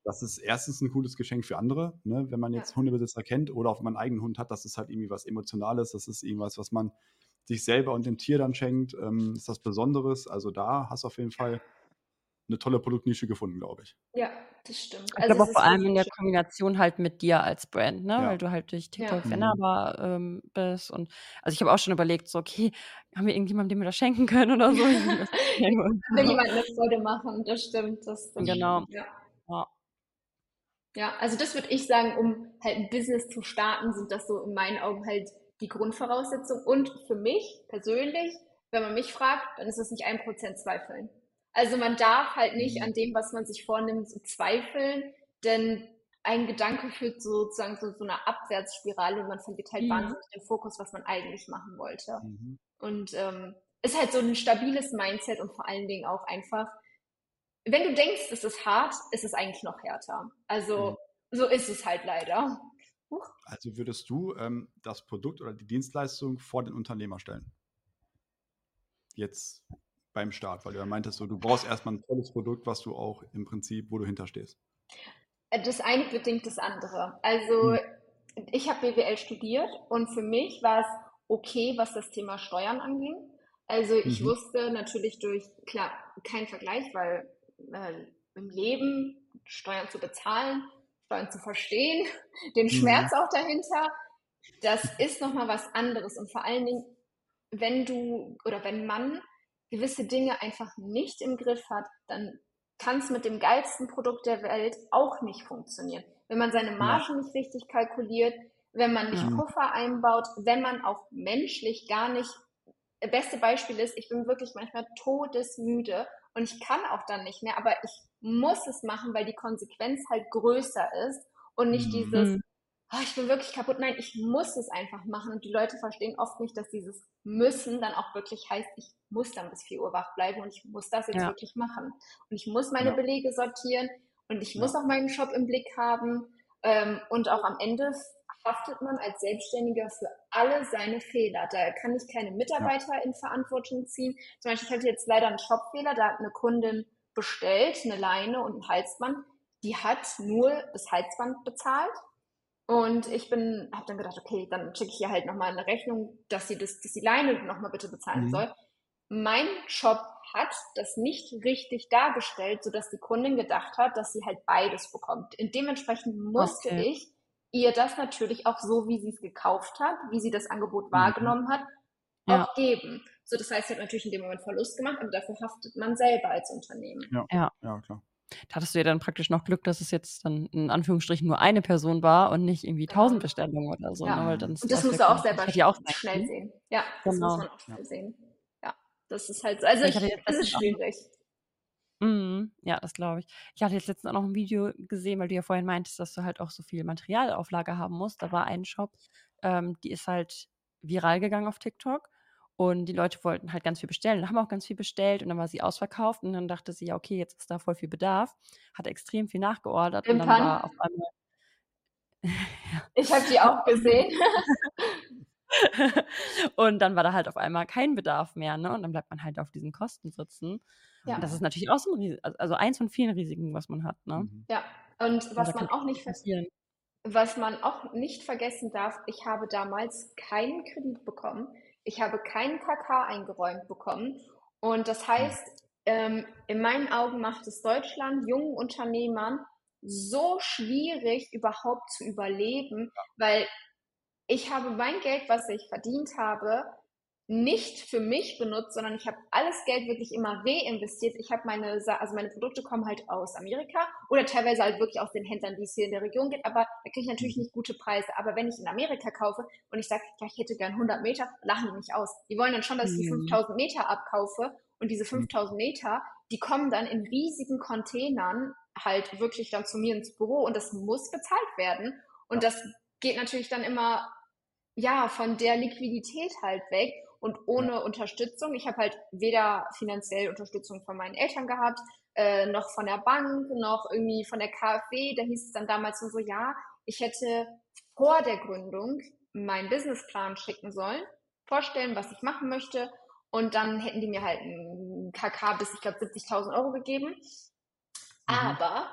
das ist erstens ein cooles Geschenk für andere, ne? wenn man jetzt ja. Hundebesitzer kennt oder auch wenn man einen eigenen Hund hat, das ist halt irgendwie was Emotionales, das ist irgendwas, was man sich selber und dem Tier dann schenkt, ähm, ist das Besonderes. Also da hast du auf jeden Fall eine tolle Produktnische gefunden, glaube ich. Ja, das stimmt. Ich also glaube vor allem in der Kombination halt mit dir als Brand, ne? Ja. weil du halt durch TikTok ja. nahbar ähm, bist. Und also ich habe auch schon überlegt, so, okay, haben wir irgendjemandem, dem wir das schenken können oder so? Will jemand eine Freude machen, das stimmt. Das, das genau. Stimmt, ja. ja. Ja, also das würde ich sagen, um halt ein Business zu starten, sind das so in meinen Augen halt die Grundvoraussetzungen. Und für mich persönlich, wenn man mich fragt, dann ist es nicht ein Prozent zweifeln. Also man darf halt nicht an dem, was man sich vornimmt, zweifeln, denn ein Gedanke führt sozusagen zu so einer Abwärtsspirale und man verliert halt mhm. wahnsinnig den Fokus, was man eigentlich machen wollte. Mhm. Und ähm, ist halt so ein stabiles Mindset und vor allen Dingen auch einfach wenn du denkst, es ist hart, ist es eigentlich noch härter. Also mhm. so ist es halt leider. Huch. Also würdest du ähm, das Produkt oder die Dienstleistung vor den Unternehmer stellen? Jetzt beim Start, weil du ja meintest, so, du brauchst erstmal ein tolles Produkt, was du auch im Prinzip, wo du hinterstehst. Äh, das eine bedingt das andere. Also hm. ich habe BWL studiert und für mich war es okay, was das Thema Steuern anging. Also ich mhm. wusste natürlich durch, klar, kein Vergleich, weil äh, im Leben Steuern zu bezahlen, Steuern zu verstehen, den mhm. Schmerz auch dahinter, das ist nochmal was anderes. Und vor allen Dingen, wenn du oder wenn man gewisse Dinge einfach nicht im Griff hat, dann kann es mit dem geilsten Produkt der Welt auch nicht funktionieren. Wenn man seine Margen ja. nicht richtig kalkuliert, wenn man nicht ja. Puffer einbaut, wenn man auch menschlich gar nicht. Beste Beispiel ist, ich bin wirklich manchmal todesmüde und ich kann auch dann nicht mehr, aber ich muss es machen, weil die Konsequenz halt größer ist und nicht mhm. dieses, oh, ich bin wirklich kaputt. Nein, ich muss es einfach machen und die Leute verstehen oft nicht, dass dieses müssen dann auch wirklich heißt, ich muss dann bis 4 Uhr wach bleiben und ich muss das jetzt ja. wirklich machen. Und ich muss meine ja. Belege sortieren und ich ja. muss auch meinen Shop im Blick haben ähm, und auch am Ende haftet man als Selbstständiger für alle seine Fehler. Da kann ich keine Mitarbeiter ja. in Verantwortung ziehen. Zum Beispiel, ich hatte jetzt leider einen Shopfehler, da hat eine Kundin bestellt, eine Leine und ein Halsband. Die hat nur das Halsband bezahlt. Und ich bin, habe dann gedacht, okay, dann schicke ich ihr halt nochmal eine Rechnung, dass sie das, dass die Leine nochmal bitte bezahlen mhm. soll. Mein Shop hat das nicht richtig dargestellt, sodass die Kundin gedacht hat, dass sie halt beides bekommt. Und dementsprechend musste okay. ich ihr das natürlich auch so, wie sie es gekauft hat, wie sie das Angebot mhm. wahrgenommen hat, ja. auch geben. So, das heißt, sie hat natürlich in dem Moment Verlust gemacht, aber dafür haftet man selber als Unternehmen. Ja, ja. ja klar. Da hattest du ja dann praktisch noch Glück, dass es jetzt dann in Anführungsstrichen nur eine Person war und nicht irgendwie tausend Bestellungen oder so. Ja. Ne? Weil dann und das musst du auch selber auch schnell sehen. Ja, das genau. muss man auch schnell sehen. Das ist halt so. Also ich, das ist schwierig. Mhm, ja, das glaube ich. Ich hatte jetzt letztens auch noch ein Video gesehen, weil du ja vorhin meintest, dass du halt auch so viel Materialauflage haben musst. Da war ein Shop, ähm, die ist halt viral gegangen auf TikTok und die Leute wollten halt ganz viel bestellen, haben auch ganz viel bestellt und dann war sie ausverkauft und dann dachte sie, ja, okay, jetzt ist da voll viel Bedarf, hat extrem viel nachgeordert und dann war auf einmal. Ich habe die auch gesehen. und dann war da halt auf einmal kein Bedarf mehr, ne? Und dann bleibt man halt auf diesen Kosten sitzen. Ja. Und das ist natürlich auch so ein Ries also eins von vielen Risiken, was man hat, ne? Mhm. Ja, und was man auch nicht passieren. Was man auch nicht vergessen darf, ich habe damals keinen Kredit bekommen. Ich habe keinen KK eingeräumt bekommen. Und das heißt, ähm, in meinen Augen macht es Deutschland jungen Unternehmern so schwierig, überhaupt zu überleben, weil ich habe mein Geld, was ich verdient habe, nicht für mich benutzt, sondern ich habe alles Geld wirklich immer reinvestiert. Ich habe meine, also meine Produkte kommen halt aus Amerika oder teilweise halt wirklich aus den Händlern, die es hier in der Region gibt, aber da kriege ich natürlich nicht gute Preise. Aber wenn ich in Amerika kaufe und ich sage, ja, ich hätte gern 100 Meter, lachen die mich aus. Die wollen dann schon, dass ich die 5000 mhm. Meter abkaufe und diese 5000 mhm. Meter, die kommen dann in riesigen Containern halt wirklich dann zu mir ins Büro und das muss bezahlt werden. Und das geht natürlich dann immer, ja, von der Liquidität halt weg und ohne ja. Unterstützung. Ich habe halt weder finanziell Unterstützung von meinen Eltern gehabt, äh, noch von der Bank, noch irgendwie von der KfW. Da hieß es dann damals nur so, ja, ich hätte vor der Gründung meinen Businessplan schicken sollen, vorstellen, was ich machen möchte. Und dann hätten die mir halt einen KK bis, ich glaube, 70.000 Euro gegeben. Mhm. Aber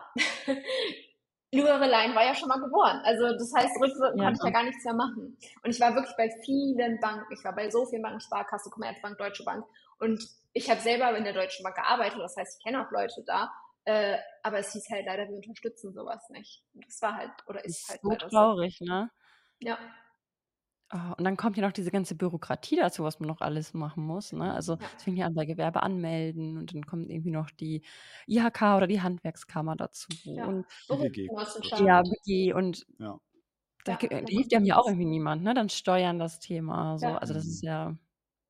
Lorelein war ja schon mal geboren. Also das heißt, rückwirkend ja, konnte ich ja gar nichts mehr machen. Und ich war wirklich bei vielen Banken. Ich war bei so vielen Banken, Sparkasse, Commerzbank, Deutsche Bank. Und ich habe selber in der Deutschen Bank gearbeitet. Das heißt, ich kenne auch Leute da. Äh, aber es hieß halt leider, wir unterstützen sowas nicht. Und das war halt, oder ist, ist halt so traurig, ne? Ja. Oh, und dann kommt ja noch diese ganze Bürokratie dazu, was man noch alles machen muss. Ne? Also es ja. fängt ja an bei Gewerbe anmelden und dann kommt irgendwie noch die IHK oder die Handwerkskammer dazu. Ja, und. Ja, BG und ja. da, ja, da hilft ja mir auch irgendwie niemand, ne? Dann Steuern das Thema. So. Also das ist ja.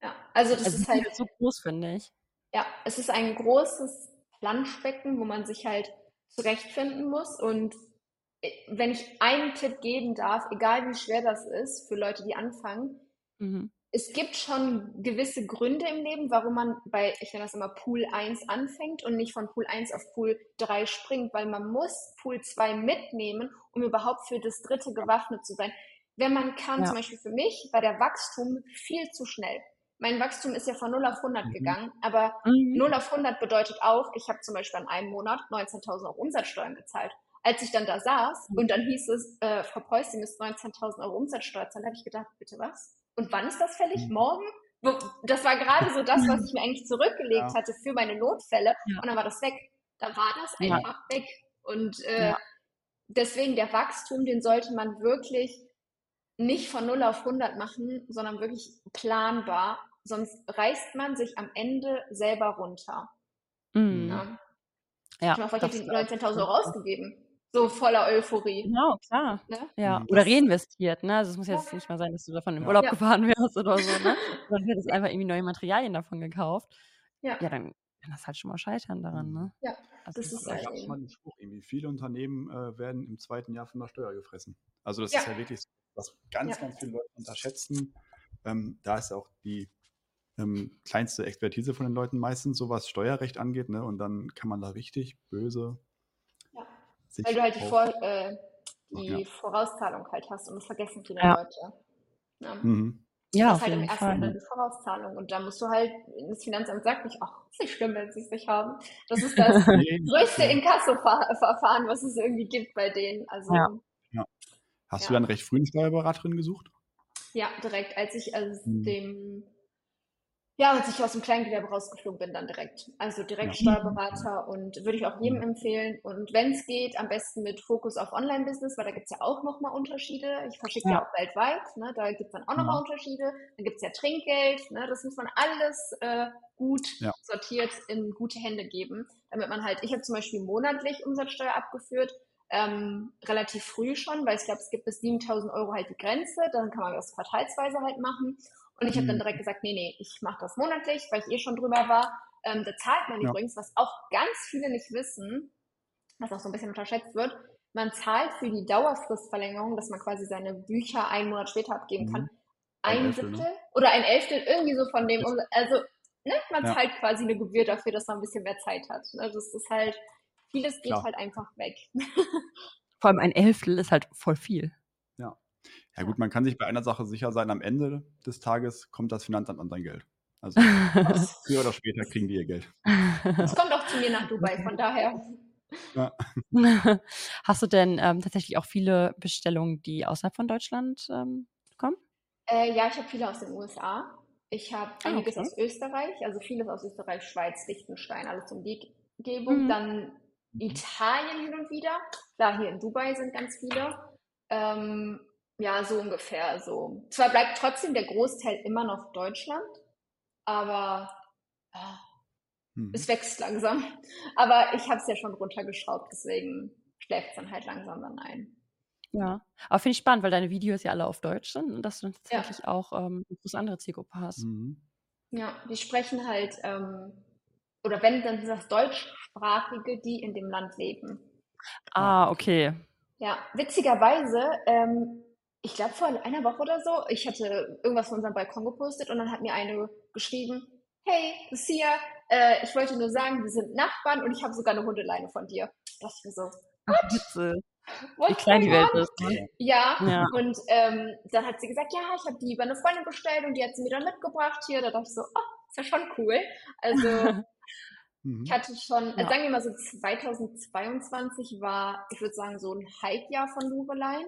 Ja, also das also ist halt so groß, finde ich. Ja, es ist ein großes Planschbecken, wo man sich halt zurechtfinden muss und wenn ich einen Tipp geben darf, egal wie schwer das ist für Leute, die anfangen, mhm. es gibt schon gewisse Gründe im Leben, warum man bei, ich nenne das immer Pool 1 anfängt und nicht von Pool 1 auf Pool 3 springt, weil man muss Pool 2 mitnehmen, um überhaupt für das dritte gewaffnet zu sein. Wenn man kann, ja. zum Beispiel für mich, war der Wachstum viel zu schnell. Mein Wachstum ist ja von 0 auf 100 mhm. gegangen, aber mhm. 0 auf 100 bedeutet auch, ich habe zum Beispiel an einem Monat 19.000 Euro Umsatzsteuern gezahlt. Als ich dann da saß mhm. und dann hieß es, äh, Frau Preuß, Sie müssen 19.000 Euro Umsatzsteuer zahlen, habe ich gedacht, bitte was? Und wann ist das fällig? Mhm. Morgen? Das war gerade so das, was ich mir eigentlich zurückgelegt ja. hatte für meine Notfälle. Ja. Und dann war das weg. Da war das einfach ja. weg. Und äh, deswegen der Wachstum, den sollte man wirklich nicht von 0 auf 100 machen, sondern wirklich planbar. Sonst reißt man sich am Ende selber runter. Mhm. Ja. Ja, ich habe die 19.000 Euro ausgegeben so voller Euphorie. Genau, klar. Ne? Ja. Mhm. Oder reinvestiert, ne? Also es muss jetzt nicht mal sein, dass du davon im Urlaub ja. gefahren wärst oder so, ne? Sondern du hättest einfach irgendwie neue Materialien davon gekauft. Ja. Ja, dann kann das halt schon mal scheitern daran, ne? Ja. Also das, das ist halt. Ich habe mal den Spruch, irgendwie viele Unternehmen äh, werden im zweiten Jahr von der Steuer gefressen. Also das ja. ist ja wirklich was ganz, ganz viele Leute unterschätzen. Ähm, da ist auch die ähm, kleinste Expertise von den Leuten meistens, so was Steuerrecht angeht, ne? Und dann kann man da richtig böse weil du halt die, Vor, äh, die ja. Vorauszahlung halt hast und das vergessen viele ja. Leute. Ja. Mhm. Ja, das ist halt im ersten Fall. die Vorauszahlung. Und da musst du halt, das Finanzamt sagt nicht, ach, ist nicht schlimm, wenn sie es nicht haben. Das ist das größte Inkasso-Verfahren, was es irgendwie gibt bei denen. Also, ja. ja. Hast du dann recht früh eine Steuerberaterin gesucht? Ja, direkt, als ich aus mhm. dem ja, als ich aus dem Kleingewerbe rausgeflogen bin, dann direkt. Also direkt ja. Steuerberater und würde ich auch jedem empfehlen. Und wenn es geht, am besten mit Fokus auf Online-Business, weil da gibt es ja auch nochmal Unterschiede. Ich verschicke ja. ja. auch weltweit, ne? da gibt es dann auch nochmal ja. Unterschiede. Dann gibt es ja Trinkgeld, ne? das muss man alles äh, gut ja. sortiert in gute Hände geben, damit man halt, ich habe zum Beispiel monatlich Umsatzsteuer abgeführt, ähm, relativ früh schon, weil ich glaube, es gibt bis 7000 Euro halt die Grenze, dann kann man das quartalsweise halt machen Und ich habe dann mhm. direkt gesagt, nee, nee, ich mache das monatlich, weil ich eh schon drüber war. Ähm, da zahlt man ja. übrigens, was auch ganz viele nicht wissen, was auch so ein bisschen unterschätzt wird, man zahlt für die Dauerfristverlängerung, dass man quasi seine Bücher einen Monat später abgeben kann, mhm. ein, ein Siebtel ne? oder ein Elftel, irgendwie so von dem, also ne, man ja. zahlt quasi eine Gebühr dafür, dass man ein bisschen mehr Zeit hat. Also es ist halt, vieles geht Klar. halt einfach weg. Vor allem ein Elftel ist halt voll viel. Ja. Gut, man kann sich bei einer Sache sicher sein, am Ende des Tages kommt das Finanzamt an sein Geld. Also früher oder später kriegen die ihr Geld. Es kommt auch zu mir nach Dubai, von daher. Ja. Hast du denn ähm, tatsächlich auch viele Bestellungen, die außerhalb von Deutschland ähm, kommen? Äh, ja, ich habe viele aus den USA. Ich habe ah, einiges okay. aus Österreich, also vieles aus Österreich, Schweiz, Liechtenstein, alles um die Umgebung. Mhm. Dann Italien hin und wieder. Da hier in Dubai sind ganz viele. Ähm, ja, so ungefähr so. Zwar bleibt trotzdem der Großteil immer noch Deutschland, aber ja, mhm. es wächst langsam. Aber ich habe es ja schon runtergeschraubt, deswegen schläft es dann halt langsam dann ein. Ja, aber finde ich spannend, weil deine Videos ja alle auf Deutsch sind und dass du dann tatsächlich ja. auch ähm, eine andere Zielgruppe hast. Mhm. Ja, die sprechen halt, ähm, oder wenn, dann sind das Deutschsprachige, die in dem Land leben. Ah, okay. Ja, witzigerweise, ähm, ich glaube vor einer Woche oder so, ich hatte irgendwas von unserem Balkon gepostet und dann hat mir eine geschrieben, hey, Lucia, äh, ich wollte nur sagen, wir sind Nachbarn und ich habe sogar eine Hundeleine von dir. Das ist so, Ach, Witze. Wie klein die Welt ist. Ne? Ja, ja, und ähm, dann hat sie gesagt, ja, ich habe die über eine Freundin bestellt und die hat sie mir dann mitgebracht hier. Da dachte ich so, oh, ist ja schon cool. Also mhm. ich hatte schon, ja. also sagen wir mal so 2022 war, ich würde sagen, so ein Hype-Jahr von Lurelein.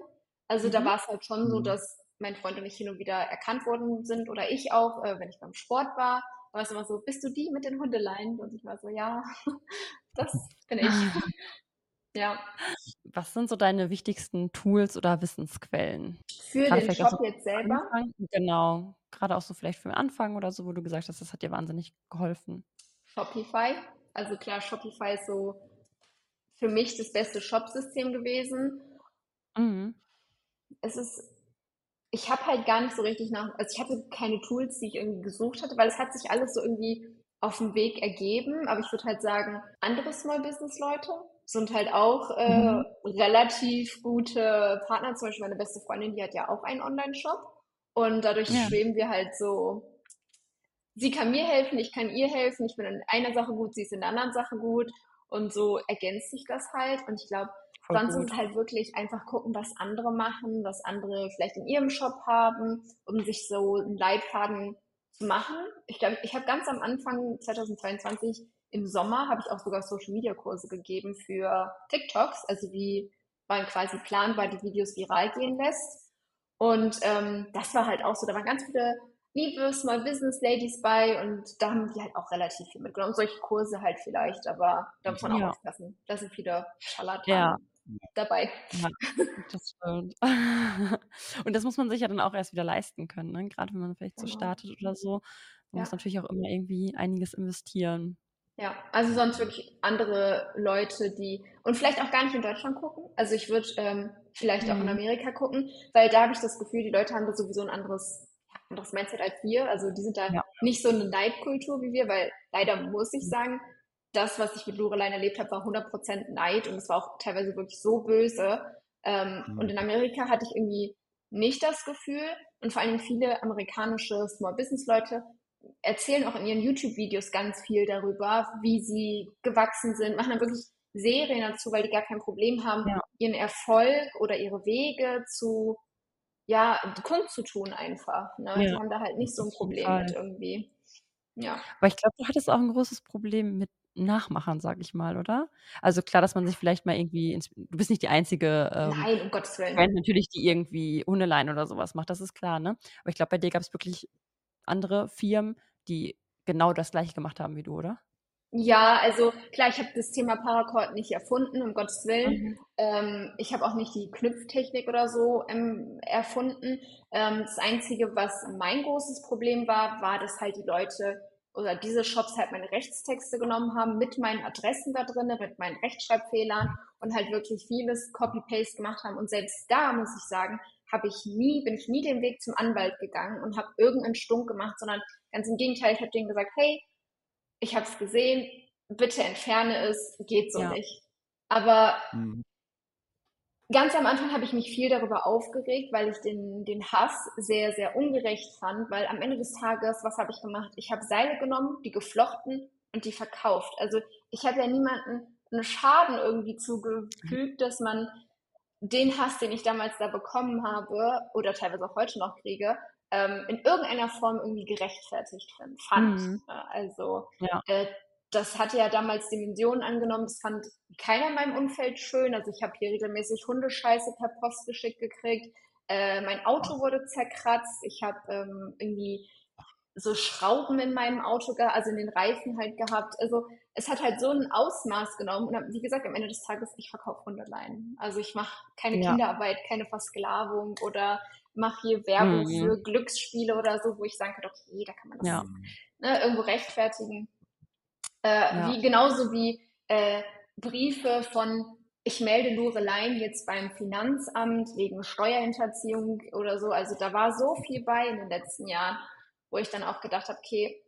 Also mhm. da war es halt schon mhm. so, dass mein Freund und ich hin und wieder erkannt worden sind oder ich auch, äh, wenn ich beim Sport war, war es immer so, bist du die mit den Hundeleien? Und ich war so, ja, das bin ich. Ja. Was sind so deine wichtigsten Tools oder Wissensquellen? Für Gerade den Shop so jetzt selber? Anfang, genau. Gerade auch so vielleicht für den Anfang oder so, wo du gesagt hast, das hat dir wahnsinnig geholfen. Shopify. Also klar, Shopify ist so für mich das beste Shop-System gewesen. Mhm. Es ist, ich habe halt gar nicht so richtig nach, also ich hatte keine Tools, die ich irgendwie gesucht hatte, weil es hat sich alles so irgendwie auf dem Weg ergeben. Aber ich würde halt sagen, andere Small Business Leute, sind halt auch äh, mhm. relativ gute Partner. Zum Beispiel meine beste Freundin, die hat ja auch einen Online-Shop. Und dadurch ja. schweben wir halt so. Sie kann mir helfen, ich kann ihr helfen. Ich bin in einer Sache gut, sie ist in der anderen Sache gut. Und so ergänzt sich das halt. Und ich glaube, sonst gut. ist halt wirklich einfach gucken, was andere machen, was andere vielleicht in ihrem Shop haben, um sich so einen Leitfaden zu machen. Ich glaube, ich habe ganz am Anfang 2022 im Sommer habe ich auch sogar Social Media Kurse gegeben für TikToks, also wie man quasi planbar die Videos viral gehen lässt. Und ähm, das war halt auch so, da waren ganz viele liebe Small Business Ladies bei und da haben die halt auch relativ viel mitgenommen. Solche Kurse halt vielleicht, aber da muss man auch ja. aufpassen. Da sind viele Scharlatanen ja. Dabei. Ja, das stimmt. und das muss man sich ja dann auch erst wieder leisten können, ne? gerade wenn man vielleicht so genau. startet oder so. Man ja. muss natürlich auch immer irgendwie einiges investieren. Ja, also sonst wirklich andere Leute, die und vielleicht auch gar nicht in Deutschland gucken. Also ich würde ähm, vielleicht auch in mhm. Amerika gucken, weil da habe ich das Gefühl, die Leute haben da sowieso ein anderes, anderes Mindset als wir. Also die sind da ja. nicht so eine Neidkultur wie wir, weil leider muss ich mhm. sagen, das, was ich mit Lorelein erlebt habe, war 100% Neid und es war auch teilweise wirklich so böse. Ähm, mhm. Und in Amerika hatte ich irgendwie nicht das Gefühl und vor allem viele amerikanische Small Business Leute erzählen auch in ihren YouTube-Videos ganz viel darüber, wie sie gewachsen sind, machen dann wirklich Serien dazu, weil die gar kein Problem haben, ja. ihren Erfolg oder ihre Wege zu, ja, kundzutun einfach. Ne? Ja. Die haben da halt nicht so ein Problem mit irgendwie. Ja. Aber ich glaube, du hattest auch ein großes Problem mit Nachmachern, sag ich mal, oder? Also klar, dass man sich vielleicht mal irgendwie, du bist nicht die einzige ähm, Nein, um Gottes Willen. Brand natürlich, die irgendwie Hundelein oder sowas macht, das ist klar, ne? Aber ich glaube, bei dir gab es wirklich andere Firmen, die genau das gleiche gemacht haben wie du, oder? Ja, also klar, ich habe das Thema Paracord nicht erfunden, um Gottes Willen. Mhm. Ähm, ich habe auch nicht die Knüpftechnik oder so ähm, erfunden. Ähm, das Einzige, was mein großes Problem war, war, dass halt die Leute oder diese Shops halt meine Rechtstexte genommen haben mit meinen Adressen da drin, mit meinen Rechtschreibfehlern und halt wirklich vieles Copy-Paste gemacht haben. Und selbst da, muss ich sagen, habe ich nie, bin ich nie den Weg zum Anwalt gegangen und habe irgendeinen Stunk gemacht, sondern ganz im Gegenteil, ich habe denen gesagt, hey, ich habe es gesehen, bitte entferne es, geht so ja. nicht. Aber mhm. Ganz am Anfang habe ich mich viel darüber aufgeregt, weil ich den, den Hass sehr, sehr ungerecht fand, weil am Ende des Tages, was habe ich gemacht? Ich habe Seile genommen, die geflochten und die verkauft. Also ich habe ja niemanden einen Schaden irgendwie zugefügt, dass man den Hass, den ich damals da bekommen habe oder teilweise auch heute noch kriege, ähm, in irgendeiner Form irgendwie gerechtfertigt fand. Mhm. Also ja. äh, das hatte ja damals Dimensionen angenommen. Das fand keiner in meinem Umfeld schön. Also ich habe hier regelmäßig Hundescheiße per Post geschickt gekriegt. Äh, mein Auto wurde zerkratzt. Ich habe ähm, irgendwie so Schrauben in meinem Auto, also in den Reifen halt gehabt. Also es hat halt so ein Ausmaß genommen. Und wie gesagt, am Ende des Tages, ich verkaufe Hundeleien. Also ich mache keine ja. Kinderarbeit, keine Versklavung oder mache hier Werbung mhm. für Glücksspiele oder so, wo ich sagen kann, okay, da kann man das ja. ne, irgendwo rechtfertigen. Äh, ja. wie, genauso wie äh, Briefe von ich melde Loreleien jetzt beim Finanzamt wegen Steuerhinterziehung oder so. Also da war so viel bei in den letzten Jahren wo ich dann auch gedacht habe, okay,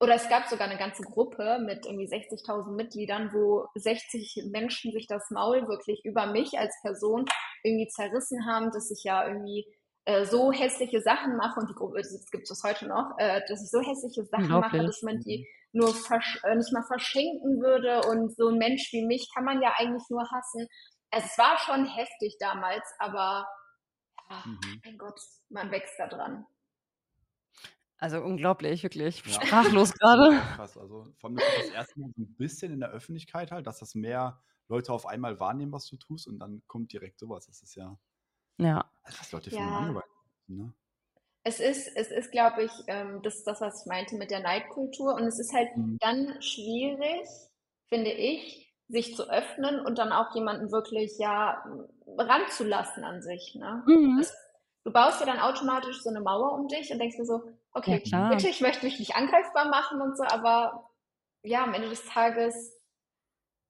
oder es gab sogar eine ganze Gruppe mit irgendwie 60.000 Mitgliedern, wo 60 Menschen sich das Maul wirklich über mich als Person irgendwie zerrissen haben, dass ich ja irgendwie äh, so hässliche Sachen mache und die Gruppe, das gibt es heute noch, äh, dass ich so hässliche Sachen mache, dass man die nur äh, nicht mal verschenken würde und so ein Mensch wie mich kann man ja eigentlich nur hassen. Also es war schon heftig damals, aber ja, mhm. mein Gott, man wächst da dran. Also unglaublich, wirklich. Ja. Sprachlos gerade. Krass, also vor allem das erste Mal so ein bisschen in der Öffentlichkeit halt, dass das mehr Leute auf einmal wahrnehmen, was du tust und dann kommt direkt sowas. Das ist ja. Ja. Also was Leute für ja. ne? Es ist, es ist, glaube ich, ähm, das ist das, was ich meinte mit der Neidkultur. Und es ist halt mhm. dann schwierig, finde ich, sich zu öffnen und dann auch jemanden wirklich ja ranzulassen an sich. Ne? Mhm. Das, du baust ja dann automatisch so eine Mauer um dich und denkst dir so, okay, ja, bitte, ich möchte mich nicht angreifbar machen und so, aber ja, am Ende des Tages,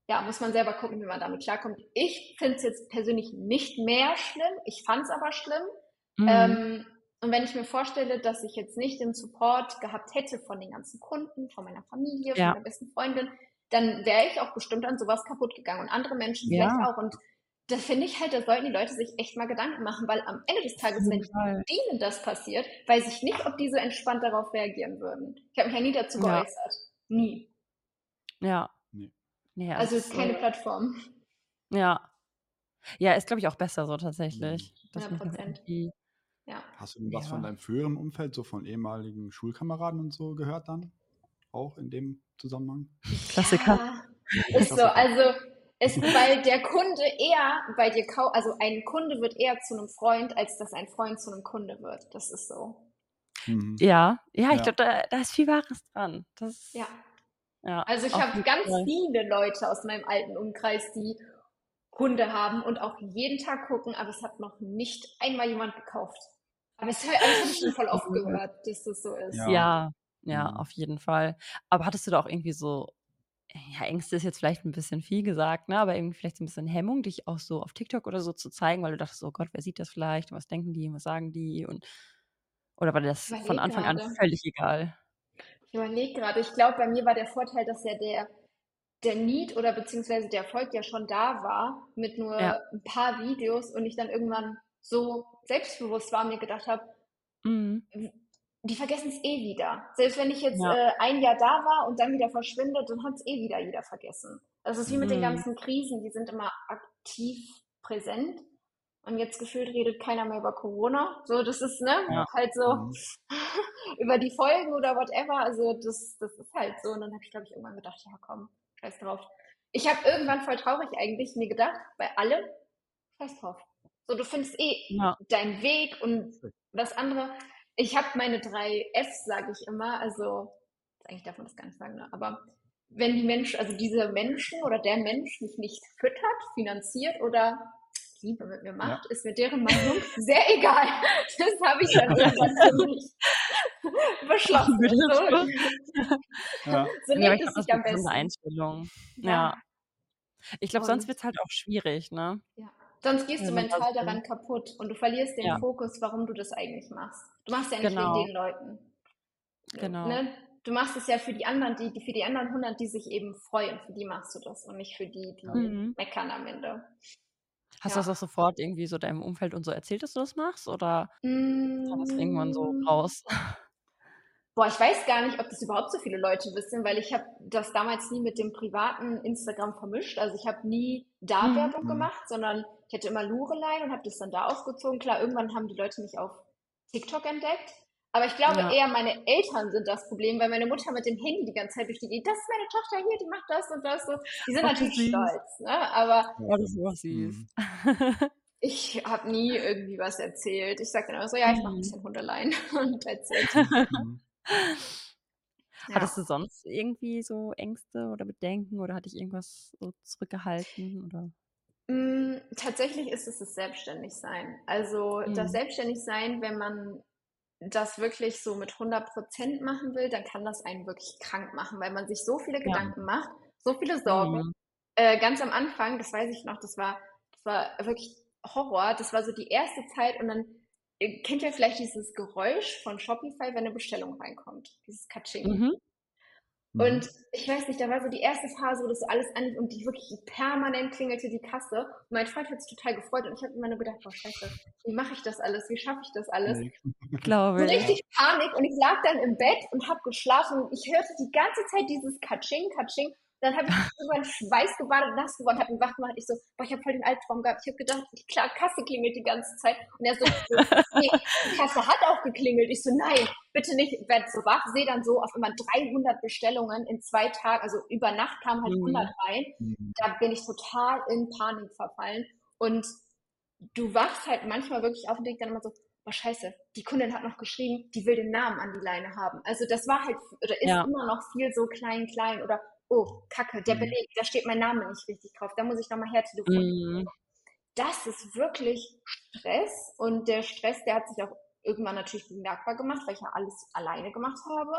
ja, muss man selber gucken, wie man damit klarkommt. Ich finde es jetzt persönlich nicht mehr schlimm, ich fand es aber schlimm. Mhm. Ähm, und wenn ich mir vorstelle, dass ich jetzt nicht den Support gehabt hätte von den ganzen Kunden, von meiner Familie, ja. von meiner besten Freundin, dann wäre ich auch bestimmt an sowas kaputt gegangen und andere Menschen ja. vielleicht auch. Und da finde ich halt, da sollten die Leute sich echt mal Gedanken machen, weil am Ende des Tages, wenn denen das passiert, weiß ich nicht, ob die so entspannt darauf reagieren würden. Ich habe mich ja nie dazu geäußert. Ja. Nie. Ja. Nee. nee also ist keine Plattform. Ja. Ja, ist, glaube ich, auch besser so tatsächlich. 100 Prozent. Ja. Hast du denn was ja. von deinem früheren Umfeld, so von ehemaligen Schulkameraden und so gehört dann? Auch in dem Zusammenhang? Klassiker. Ja, ist so, also es, weil der Kunde eher bei dir kauft, also ein Kunde wird eher zu einem Freund, als dass ein Freund zu einem Kunde wird. Das ist so. Mhm. Ja, ja, ich ja. glaube, da, da, ist viel Wahres dran. Das, ja. ja. Also ich habe ganz Fall. viele Leute aus meinem alten Umkreis, die Hunde haben und auch jeden Tag gucken, aber es hat noch nicht einmal jemand gekauft. Aber es, das habe ich schon voll oft gehört, dass das so ist. Ja, ja, ja mhm. auf jeden Fall. Aber hattest du da auch irgendwie so ja, Ängste ist jetzt vielleicht ein bisschen viel gesagt, ne, aber irgendwie vielleicht so ein bisschen Hemmung, dich auch so auf TikTok oder so zu zeigen, weil du dachtest, oh Gott, wer sieht das vielleicht? Was denken die? Was sagen die? Und oder war dir das von Anfang grade. an völlig egal? Ich überlege gerade, ich glaube, bei mir war der Vorteil, dass ja der, der Need oder beziehungsweise der Erfolg ja schon da war mit nur ja. ein paar Videos und ich dann irgendwann so selbstbewusst war und mir gedacht habe, mhm die vergessen es eh wieder. Selbst wenn ich jetzt ja. äh, ein Jahr da war und dann wieder verschwinde, dann hat es eh wieder jeder vergessen. Das ist wie mit den mhm. ganzen Krisen, die sind immer aktiv präsent. Und jetzt gefühlt redet keiner mehr über Corona. So, das ist, ne, ja. halt so mhm. über die Folgen oder whatever. Also das, das ist halt so. Und dann habe ich, glaube ich, irgendwann gedacht, ja komm, scheiß drauf. Ich habe irgendwann voll traurig eigentlich mir gedacht, bei allem, scheiß drauf. So, du findest eh ja. deinen Weg und das andere, ich habe meine drei Fs, sage ich immer. Also, eigentlich darf man das gar nicht sagen, ne? aber wenn die Menschen, also diese Menschen oder der Mensch mich nicht füttert, finanziert oder Liebe mit mir macht, ja. ist mir deren Meinung sehr egal. Das habe ich dann irgendwann für mich beschlossen. So, ja. so ja, lebt es sich am besten. Einstellung. Ja. ja. Ich glaube, sonst wird es halt auch schwierig, ne? Ja. Sonst gehst du mental daran kaputt und du verlierst den Ja. Fokus, warum du das eigentlich machst. Du machst ja nicht Genau. wegen den Leuten. Genau. Ne? Du machst es ja für die anderen, die, die für die anderen 100, die sich eben freuen. Für die machst du das und nicht für die, die Mhm. meckern am Ende. Hast du Ja. das auch sofort irgendwie so deinem Umfeld und so erzählt, dass du das machst? Oder kam das irgendwann so Mm, raus? Boah, ich weiß gar nicht, ob das überhaupt so viele Leute wissen, weil ich habe das damals nie mit dem privaten Instagram vermischt. Also ich habe nie da Mhm. Werbung Mhm. gemacht, sondern ich hatte immer Lurelein und habe das dann da aufgezogen. Klar, irgendwann haben die Leute mich auf TikTok entdeckt. Aber ich glaube Ja. eher, meine Eltern sind das Problem, weil meine Mutter mit dem Handy die ganze Zeit durch die geht, das ist meine Tochter hier, die macht das und das. So. Die sind Ach, natürlich süß. stolz, ne? aber Ja, das ist auch süß. Mhm. ich habe nie irgendwie was erzählt. Ich sage dann immer so, ja, ich mache ein Mhm. bisschen Hundelein und. Mhm. Ja. Hattest du sonst irgendwie so Ängste oder Bedenken oder hat dich irgendwas so zurückgehalten? Oder? Mm, Tatsächlich ist es das Selbstständigsein. Also das Mhm. Selbstständigsein, wenn man das wirklich so mit 100% machen will, dann kann das einen wirklich krank machen, weil man sich so viele Ja. Gedanken macht, so viele Sorgen. Mhm. Äh, ganz am Anfang, das weiß ich noch, das war, das war wirklich Horror. Das war so die erste Zeit und dann ihr kennt ja vielleicht dieses Geräusch von Shopify, wenn eine Bestellung reinkommt, dieses Katsching. Mhm. Mhm. Und ich weiß nicht, da war so die erste Phase, wo das so alles an und die wirklich permanent klingelte die Kasse. Und mein Freund hat sich total gefreut und ich habe immer nur gedacht, boah, scheiße, wie mache ich das alles? Wie schaffe ich das alles? So Glaube ich. richtig Panik und ich lag dann im Bett und habe geschlafen und ich hörte die ganze Zeit dieses Katsching, Katsching. Dann habe ich irgendwann schweißgebadet, nass geworden, habe ihn wach gemacht. Ich so, boah, ich habe voll den Albtraum gehabt. Ich habe gedacht, die Klar, Kasse klingelt die ganze Zeit. Und er so, nee, die Kasse hat auch geklingelt. Ich so, nein, bitte nicht. Ich werde so wach, sehe dann so auf immer 300 Bestellungen in zwei Tagen. Also über Nacht kamen halt Mhm. 100 rein. Mhm. Da bin ich total in Panik verfallen. Und du wachst halt manchmal wirklich auf und denkst dann immer so, oh scheiße, die Kundin hat noch geschrieben, die will den Namen an die Leine haben. Also das war halt, oder ist Ja. immer noch viel so klein, klein oder, oh, kacke, der Mhm. Beleg, da steht mein Name nicht richtig drauf, da muss ich nochmal her telefonieren. Mhm. Das ist wirklich Stress und der Stress, der hat sich auch irgendwann natürlich bemerkbar gemacht, weil ich ja alles alleine gemacht habe.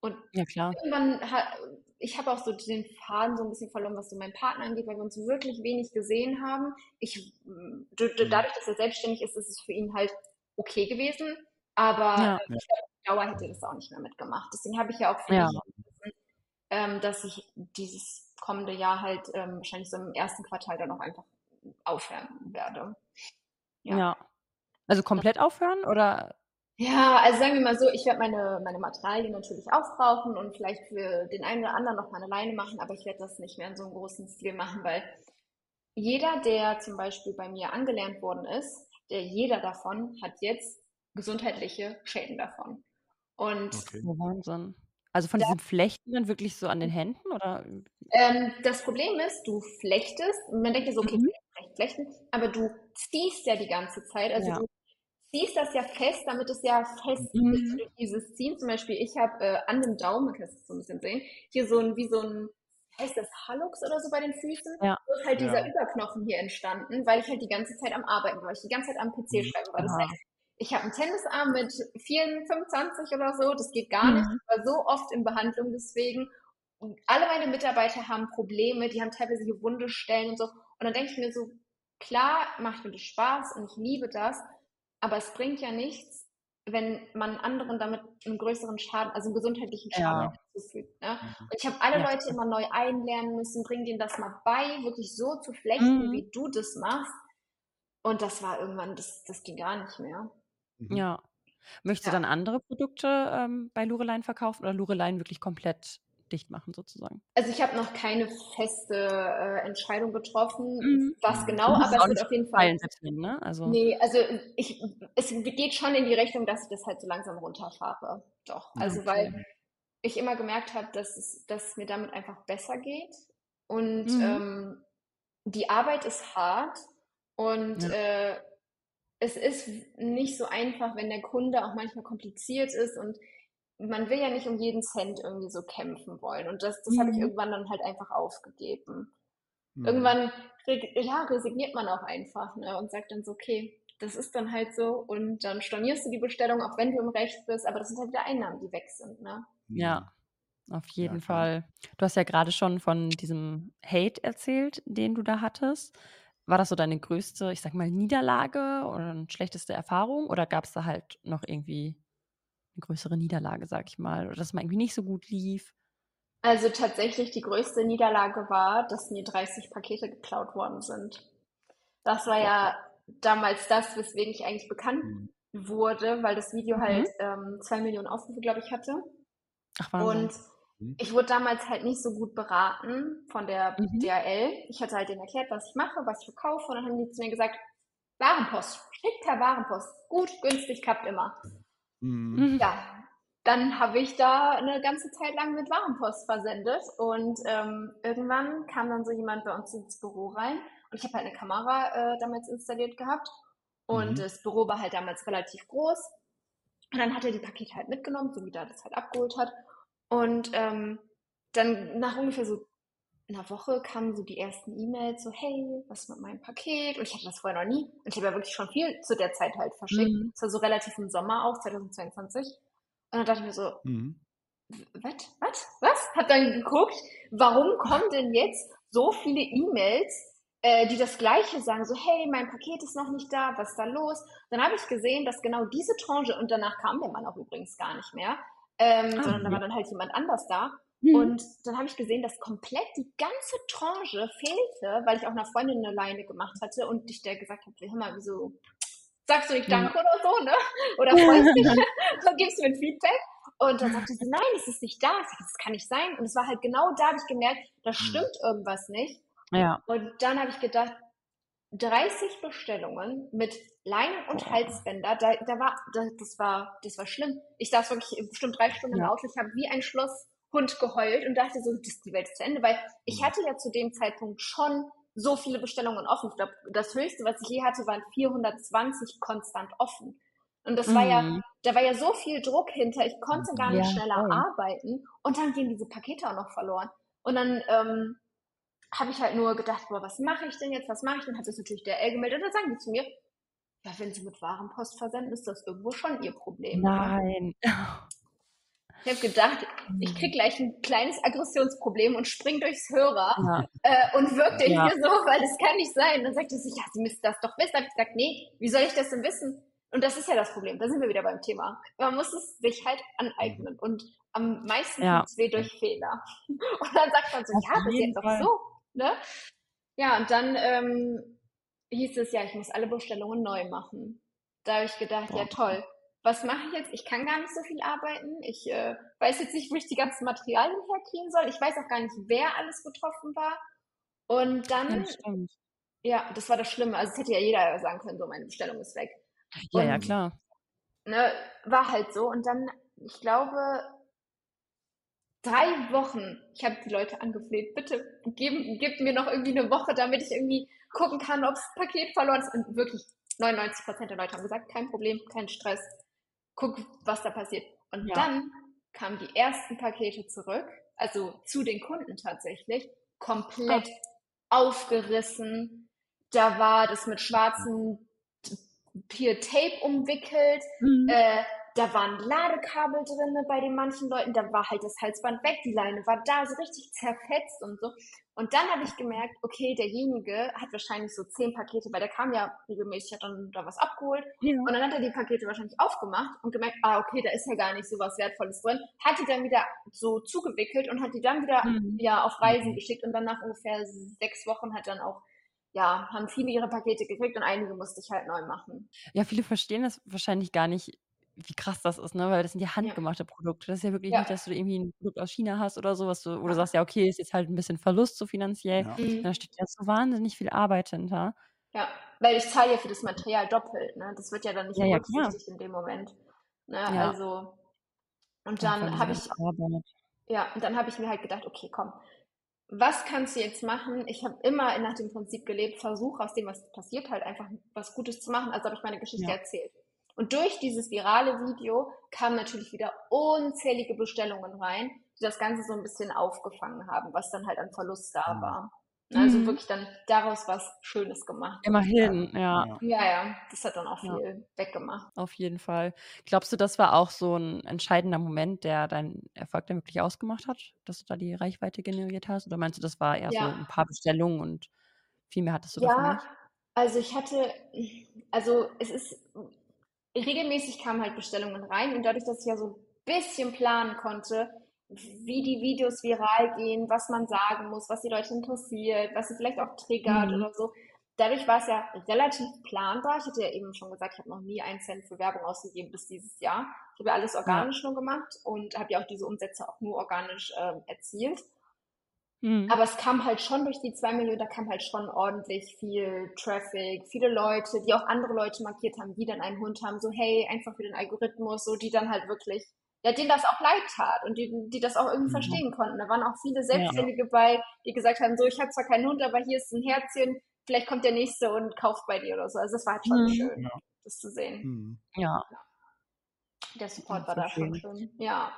Und Ja, klar. irgendwann, ha- ich habe auch so den Faden so ein bisschen verloren, was so meinen Partner angeht, weil wir uns wirklich wenig gesehen haben. Ich, Mhm. dadurch, dass er selbstständig ist, ist es für ihn halt okay gewesen. Aber Ja. ich glaube, auf Dauer hätte er das auch nicht mehr mitgemacht. Deswegen habe ich ja auch für Ja. mich ähm, dass ich dieses kommende Jahr halt ähm, wahrscheinlich so im ersten Quartal dann auch einfach aufhören werde. Ja. Ja. Also komplett aufhören oder? Ja, also sagen wir mal so, ich werde meine, meine Materialien natürlich aufbrauchen und vielleicht für den einen oder anderen noch mal eine Leine machen, aber ich werde das nicht mehr in so einem großen Stil machen, weil jeder, der zum Beispiel bei mir angelernt worden ist, der jeder davon hat jetzt gesundheitliche Schäden davon. Und Okay. Oh, Wahnsinn. Also von Ja. diesen Flechten dann wirklich so an den Händen oder? ähm, das Problem ist, du flechtest und man denkt ja so, okay, Mhm. flechten, aber du ziehst ja die ganze Zeit, also Ja. du ziehst das ja fest, damit es ja fest ist Mhm. durch dieses Ziehen. Zum Beispiel, ich habe äh, an dem Daumen, man kann es so ein bisschen sehen, hier so ein, wie so ein, heißt das Hallux oder so bei den Füßen? Ja. So ist halt dieser Ja. Überknochen hier entstanden, weil ich halt die ganze Zeit am Arbeiten war, weil ich die ganze Zeit am PC Mhm. schreiben war. Das heißt, ich habe einen Tennisarm mit 4, 25 oder so, das geht gar nicht. Mhm. Ich war so oft in Behandlung deswegen. Und alle meine Mitarbeiter haben Probleme, die haben teilweise hier wunde Stellen und so. Und dann denke ich mir so, klar macht mir das Spaß und ich liebe das, aber es bringt ja nichts, wenn man anderen damit einen größeren Schaden, also einen gesundheitlichen Schaden Ja. zufügt. Ne? Mhm. Und ich habe alle Ja. Leute immer neu einlernen müssen, bring denen das mal bei, wirklich so zu flechten, Mhm. wie du das machst. Und das war irgendwann, das, das ging gar nicht mehr. Mhm. Ja. Möchtest du Ja. dann andere Produkte ähm, bei Lurelein verkaufen oder Lurelein wirklich komplett dicht machen sozusagen? Also ich habe noch keine feste äh, Entscheidung getroffen, Mhm. was Mhm. genau, Du musst aber es auch wird nicht auf jeden Fall. teilen, selbst wenn, ne? Also. Nee, also ich, es geht schon in die Richtung, dass ich das halt so langsam runterfahre. Doch. Ja, Also okay. weil ich immer gemerkt habe, dass es, dass es mir damit einfach besser geht. Und Mhm. ähm, die Arbeit ist hart und Ja. äh, es ist nicht so einfach, wenn der Kunde auch manchmal kompliziert ist und man will ja nicht um jeden Cent irgendwie so kämpfen wollen. Und das, das habe ich Mhm. irgendwann dann halt einfach aufgegeben. Mhm. Irgendwann ja, resigniert man auch einfach ne, und sagt dann so, okay, das ist dann halt so und dann stornierst du die Bestellung, auch wenn du im Recht bist, aber das sind halt wieder Einnahmen, die weg sind. Ne? Ja, auf jeden klar. Fall. Du hast ja gerade schon von diesem Hate erzählt, den du da hattest. War das so deine größte, ich sag mal, Niederlage oder eine schlechteste Erfahrung? Oder gab es da halt noch irgendwie eine größere Niederlage, sag ich mal, oder dass man irgendwie nicht so gut lief? Also tatsächlich die größte Niederlage war, dass mir 30 Pakete geklaut worden sind. Das war ja damals das, weswegen ich eigentlich bekannt mhm. wurde, weil das Video halt mhm. ähm, zwei Millionen Aufrufe, glaube ich, hatte. Ach, Wahnsinn. Und. Ich wurde damals halt nicht so gut beraten von der mhm. DHL. Ich hatte halt denen erklärt, was ich mache, was ich verkaufe. Und dann haben die zu mir gesagt, Warenpost, schickt per Warenpost. Gut, günstig, klappt immer. Mhm. Ja, dann habe ich da eine ganze Zeit lang mit Warenpost versendet. Und ähm, irgendwann kam dann so jemand bei uns ins Büro rein. Und ich habe halt eine Kamera äh, damals installiert gehabt. Und mhm. das Büro war halt damals relativ groß. Und dann hat er die Pakete halt mitgenommen, so wie er das halt abgeholt hat. Und ähm, dann nach ungefähr so einer Woche kamen so die ersten E-Mails, so, hey, was ist mit meinem Paket? Und ich hatte das vorher noch nie. Und ich habe ja wirklich schon viel zu der Zeit halt verschickt. Mhm. Das war so relativ im Sommer auch, 2022. Und dann dachte ich mir so, mhm. was, was, was? Hab dann geguckt, warum kommen denn jetzt so viele E-Mails, äh, die das Gleiche sagen, so, hey, mein Paket ist noch nicht da, was ist da los? Dann habe ich gesehen, dass genau diese Tranche, und danach kam der Mann auch übrigens gar nicht mehr, ähm, ah, sondern da war dann halt jemand anders da. Mhm. Und dann habe ich gesehen, dass komplett die ganze Tranche fehlte, weil ich auch einer Freundin eine Leine gemacht hatte und ich der gesagt habe, hör mal, wieso sagst du nicht Danke oder so, ne? Oder freust dich und gibst mir ein Feedback. Und dann sagte sie, nein, es ist nicht da. Das kann nicht sein. Und es war halt genau da, habe ich gemerkt, da mhm. stimmt irgendwas nicht. Ja. Und dann habe ich gedacht, 30 Bestellungen mit Leinen und Halsbänder, da, da war, da, das war, das war schlimm. Ich saß wirklich bestimmt drei Stunden ja. im Auto, ich habe wie ein Schlosshund geheult und dachte so, das, die Welt ist zu Ende, weil ich hatte ja zu dem Zeitpunkt schon so viele Bestellungen offen. Ich glaube, das höchste, was ich je hatte, waren 420 konstant offen. Und das mhm. war ja, mhm. da war ja so viel Druck hinter, ich konnte gar nicht ja, schneller voll. arbeiten und dann gehen diese Pakete auch noch verloren. Und dann ähm, habe ich halt nur gedacht, boah, was mache ich denn jetzt, was mache ich denn? Hat das natürlich der L gemeldet und dann sagen die zu mir, ja, wenn sie mit Warenpost versenden, ist das irgendwo schon ihr Problem. Nein. Ich habe gedacht, ich hm. krieg gleich ein kleines Aggressionsproblem und spring durchs Hörer ja. äh, und wirkte ja. hier so, weil das kann nicht sein. Dann sagte sie, ja, Sie müssen das doch wissen. Da habe ich gesagt, nee, wie soll ich das denn wissen? Und das ist ja das Problem. Da sind wir wieder beim Thema. Man muss es sich halt aneignen. Und am meisten ja. tut es weh durch Fehler. Und dann sagt man so, Auf ja, das ist jetzt doch so. Ne? Ja, und dann ähm, hieß es ja, ich muss alle Bestellungen neu machen. Da habe ich gedacht, ja toll, was mache ich jetzt? Ich kann gar nicht so viel arbeiten. Ich äh, weiß jetzt nicht, wo ich die ganzen Materialien herkriegen soll. Ich weiß auch gar nicht, wer alles betroffen war. Und dann, ja, ja, das war das Schlimme. Also es hätte ja jeder sagen können, so meine Bestellung ist weg. Ja, und, ja, klar. Ne, war halt so. Und dann, ich glaube, drei Wochen, ich habe die Leute angefleht, bitte geben, gebt mir noch irgendwie eine Woche, damit ich irgendwie gucken kann, ob das Paket verloren ist. Und wirklich 99 Prozent der Leute haben gesagt, kein Problem, kein Stress, guck, was da passiert. Und ja. dann kamen die ersten Pakete zurück, also zu den Kunden tatsächlich, komplett oh. aufgerissen. Da war das mit schwarzen hier Tape umwickelt. Mhm. Äh, da waren Ladekabel drin bei den manchen Leuten, da war halt das Halsband weg, die Leine war da so richtig zerfetzt und so. Und dann habe ich gemerkt, okay, derjenige hat wahrscheinlich so zehn Pakete, weil der kam ja regelmäßig, hat dann da was abgeholt. Ja. Und dann hat er die Pakete wahrscheinlich aufgemacht und gemerkt, ah, okay, da ist ja gar nicht so was Wertvolles drin. Hat die dann wieder so zugewickelt und hat die dann wieder mhm. ja auf Reisen geschickt und dann nach ungefähr sechs Wochen hat dann auch ja, haben viele ihre Pakete gekriegt und einige musste ich halt neu machen. Ja, viele verstehen das wahrscheinlich gar nicht, wie krass das ist, ne? Weil das sind ja handgemachte Produkte. Das ist ja wirklich Ja. nicht, dass du irgendwie ein Produkt aus China hast oder so, was du wo du sagst: „Ja, okay, ist jetzt halt ein bisschen Verlust so finanziell.“ Ja. Mhm. Da steht ja so wahnsinnig viel Arbeit hinter. Ja, weil ich zahle ja für das Material doppelt, ne? Das wird ja dann nicht Ja, ja, berücksichtigt in dem Moment, ne? Ja. Also und dann habe ich ja, und dann habe ich mir halt gedacht: „Okay, komm, was kannst du jetzt machen?“ Ich habe immer nach dem Prinzip gelebt, versuche aus dem, was passiert, halt einfach was Gutes zu machen, also habe ich meine Geschichte erzählt. Und durch dieses virale Video kamen natürlich wieder unzählige Bestellungen rein, die das Ganze so ein bisschen aufgefangen haben, was dann halt an Verlust da mhm. war. Also mhm. wirklich dann daraus was Schönes gemacht. Immerhin, ja. Ja, ja, das hat dann auch viel ja. weggemacht. Auf jeden Fall. Glaubst du, das war auch so ein entscheidender Moment, der deinen Erfolg dann wirklich ausgemacht hat, dass du da die Reichweite generiert hast? Oder meinst du, das war eher ja. so ein paar Bestellungen und Viel mehr hattest du ja, davon nicht? Also ich hatte, also es ist, regelmäßig kamen halt Bestellungen rein und dadurch, dass ich ja so ein bisschen planen konnte, wie die Videos viral gehen, was man sagen muss, was die Leute interessiert, was sie vielleicht auch triggert mhm. oder so. Dadurch war es ja relativ planbar. Ich hatte ja eben schon gesagt, ich habe noch nie einen Cent für Werbung ausgegeben bis dieses Jahr. Ich habe ja alles organisch ja. nur gemacht und habe ja auch diese Umsätze auch nur organisch äh, erzielt. Mhm. Aber es kam halt schon durch die zwei Millionen, da kam halt schon ordentlich viel Traffic, viele Leute, die auch andere Leute markiert haben, die dann einen Hund haben, so hey, einfach für den Algorithmus, so die dann halt wirklich, ja, denen das auch leid tat und die, die das auch irgendwie mhm. verstehen konnten. Da waren auch viele Selbstständige ja. bei, die gesagt haben, so ich habe zwar keinen Hund, aber hier ist ein Herzchen, vielleicht kommt der nächste und kauft bei dir oder so. Also das war halt schon mhm. schön, ja. das zu sehen. Mhm. Ja. Der Support war da schon schön. Ja.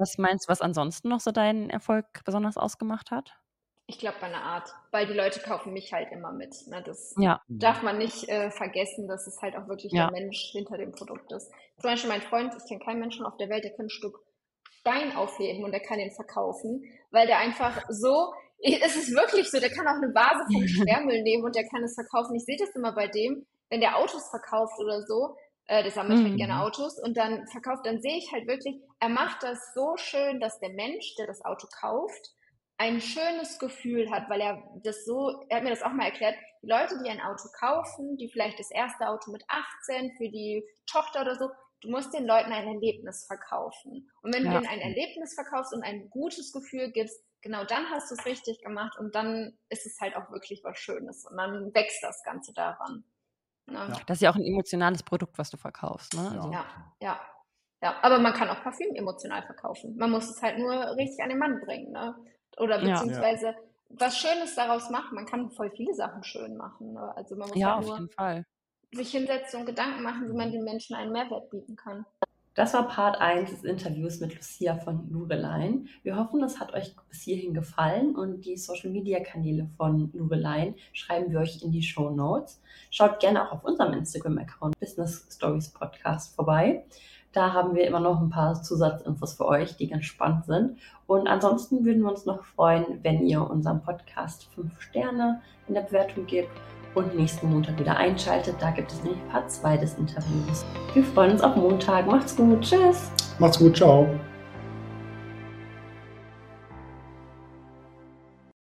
Was meinst du, was ansonsten noch so deinen Erfolg besonders ausgemacht hat? Ich glaube, meine Art, weil die Leute kaufen mich halt immer mit. Ne? Das ja. darf man nicht äh, vergessen, dass es halt auch wirklich ja. der Mensch hinter dem Produkt ist. Zum Beispiel mein Freund, ich kenne keinen Menschen auf der Welt, der kann ein Stück Stein aufheben und der kann ihn verkaufen, weil der einfach so, es ist wirklich so, der kann auch eine Vase vom Sperrmüll nehmen und der kann es verkaufen. Ich sehe das immer bei dem, wenn der Autos verkauft oder so, äh, der sammelt mhm. halt gerne Autos und dann verkauft, dann sehe ich halt wirklich, er macht das so schön, dass der Mensch, der das Auto kauft, ein schönes Gefühl hat, weil er das so, er hat mir das auch mal erklärt, die Leute, die ein Auto kaufen, die vielleicht das erste Auto mit 18 für die Tochter oder so, du musst den Leuten ein Erlebnis verkaufen. Und wenn ja. du ihnen ein Erlebnis verkaufst und ein gutes Gefühl gibst, genau dann hast du es richtig gemacht und dann ist es halt auch wirklich was Schönes und dann wächst das Ganze daran. Ne? Ja. Das ist ja auch ein emotionales Produkt, was du verkaufst. Ne? Also. Ja, ja. Ja, aber man kann auch Parfüm emotional verkaufen. Man muss es halt nur richtig an den Mann bringen, ne? Oder beziehungsweise ja. was Schönes daraus machen. Man kann voll viele Sachen schön machen. Ne? Also man muss ja, halt auf jeden Fall. sich hinsetzen und Gedanken machen, wie man den Menschen einen Mehrwert bieten kann. Das war Part 1 des Interviews mit Lucia von Lurelein. Wir hoffen, das hat euch bis hierhin gefallen und die Social Media Kanäle von Lurelein schreiben wir euch in die Show Notes. Schaut gerne auch auf unserem Instagram-Account Business Stories Podcast vorbei. Da haben wir immer noch ein paar Zusatzinfos für euch, die ganz spannend sind. Und ansonsten würden wir uns noch freuen, wenn ihr unserem Podcast 5 Sterne in der Bewertung gebt und nächsten Montag wieder einschaltet. Da gibt es nämlich Part 2 des Interviews. Wir freuen uns auf Montag. Macht's gut. Tschüss. Macht's gut. Ciao.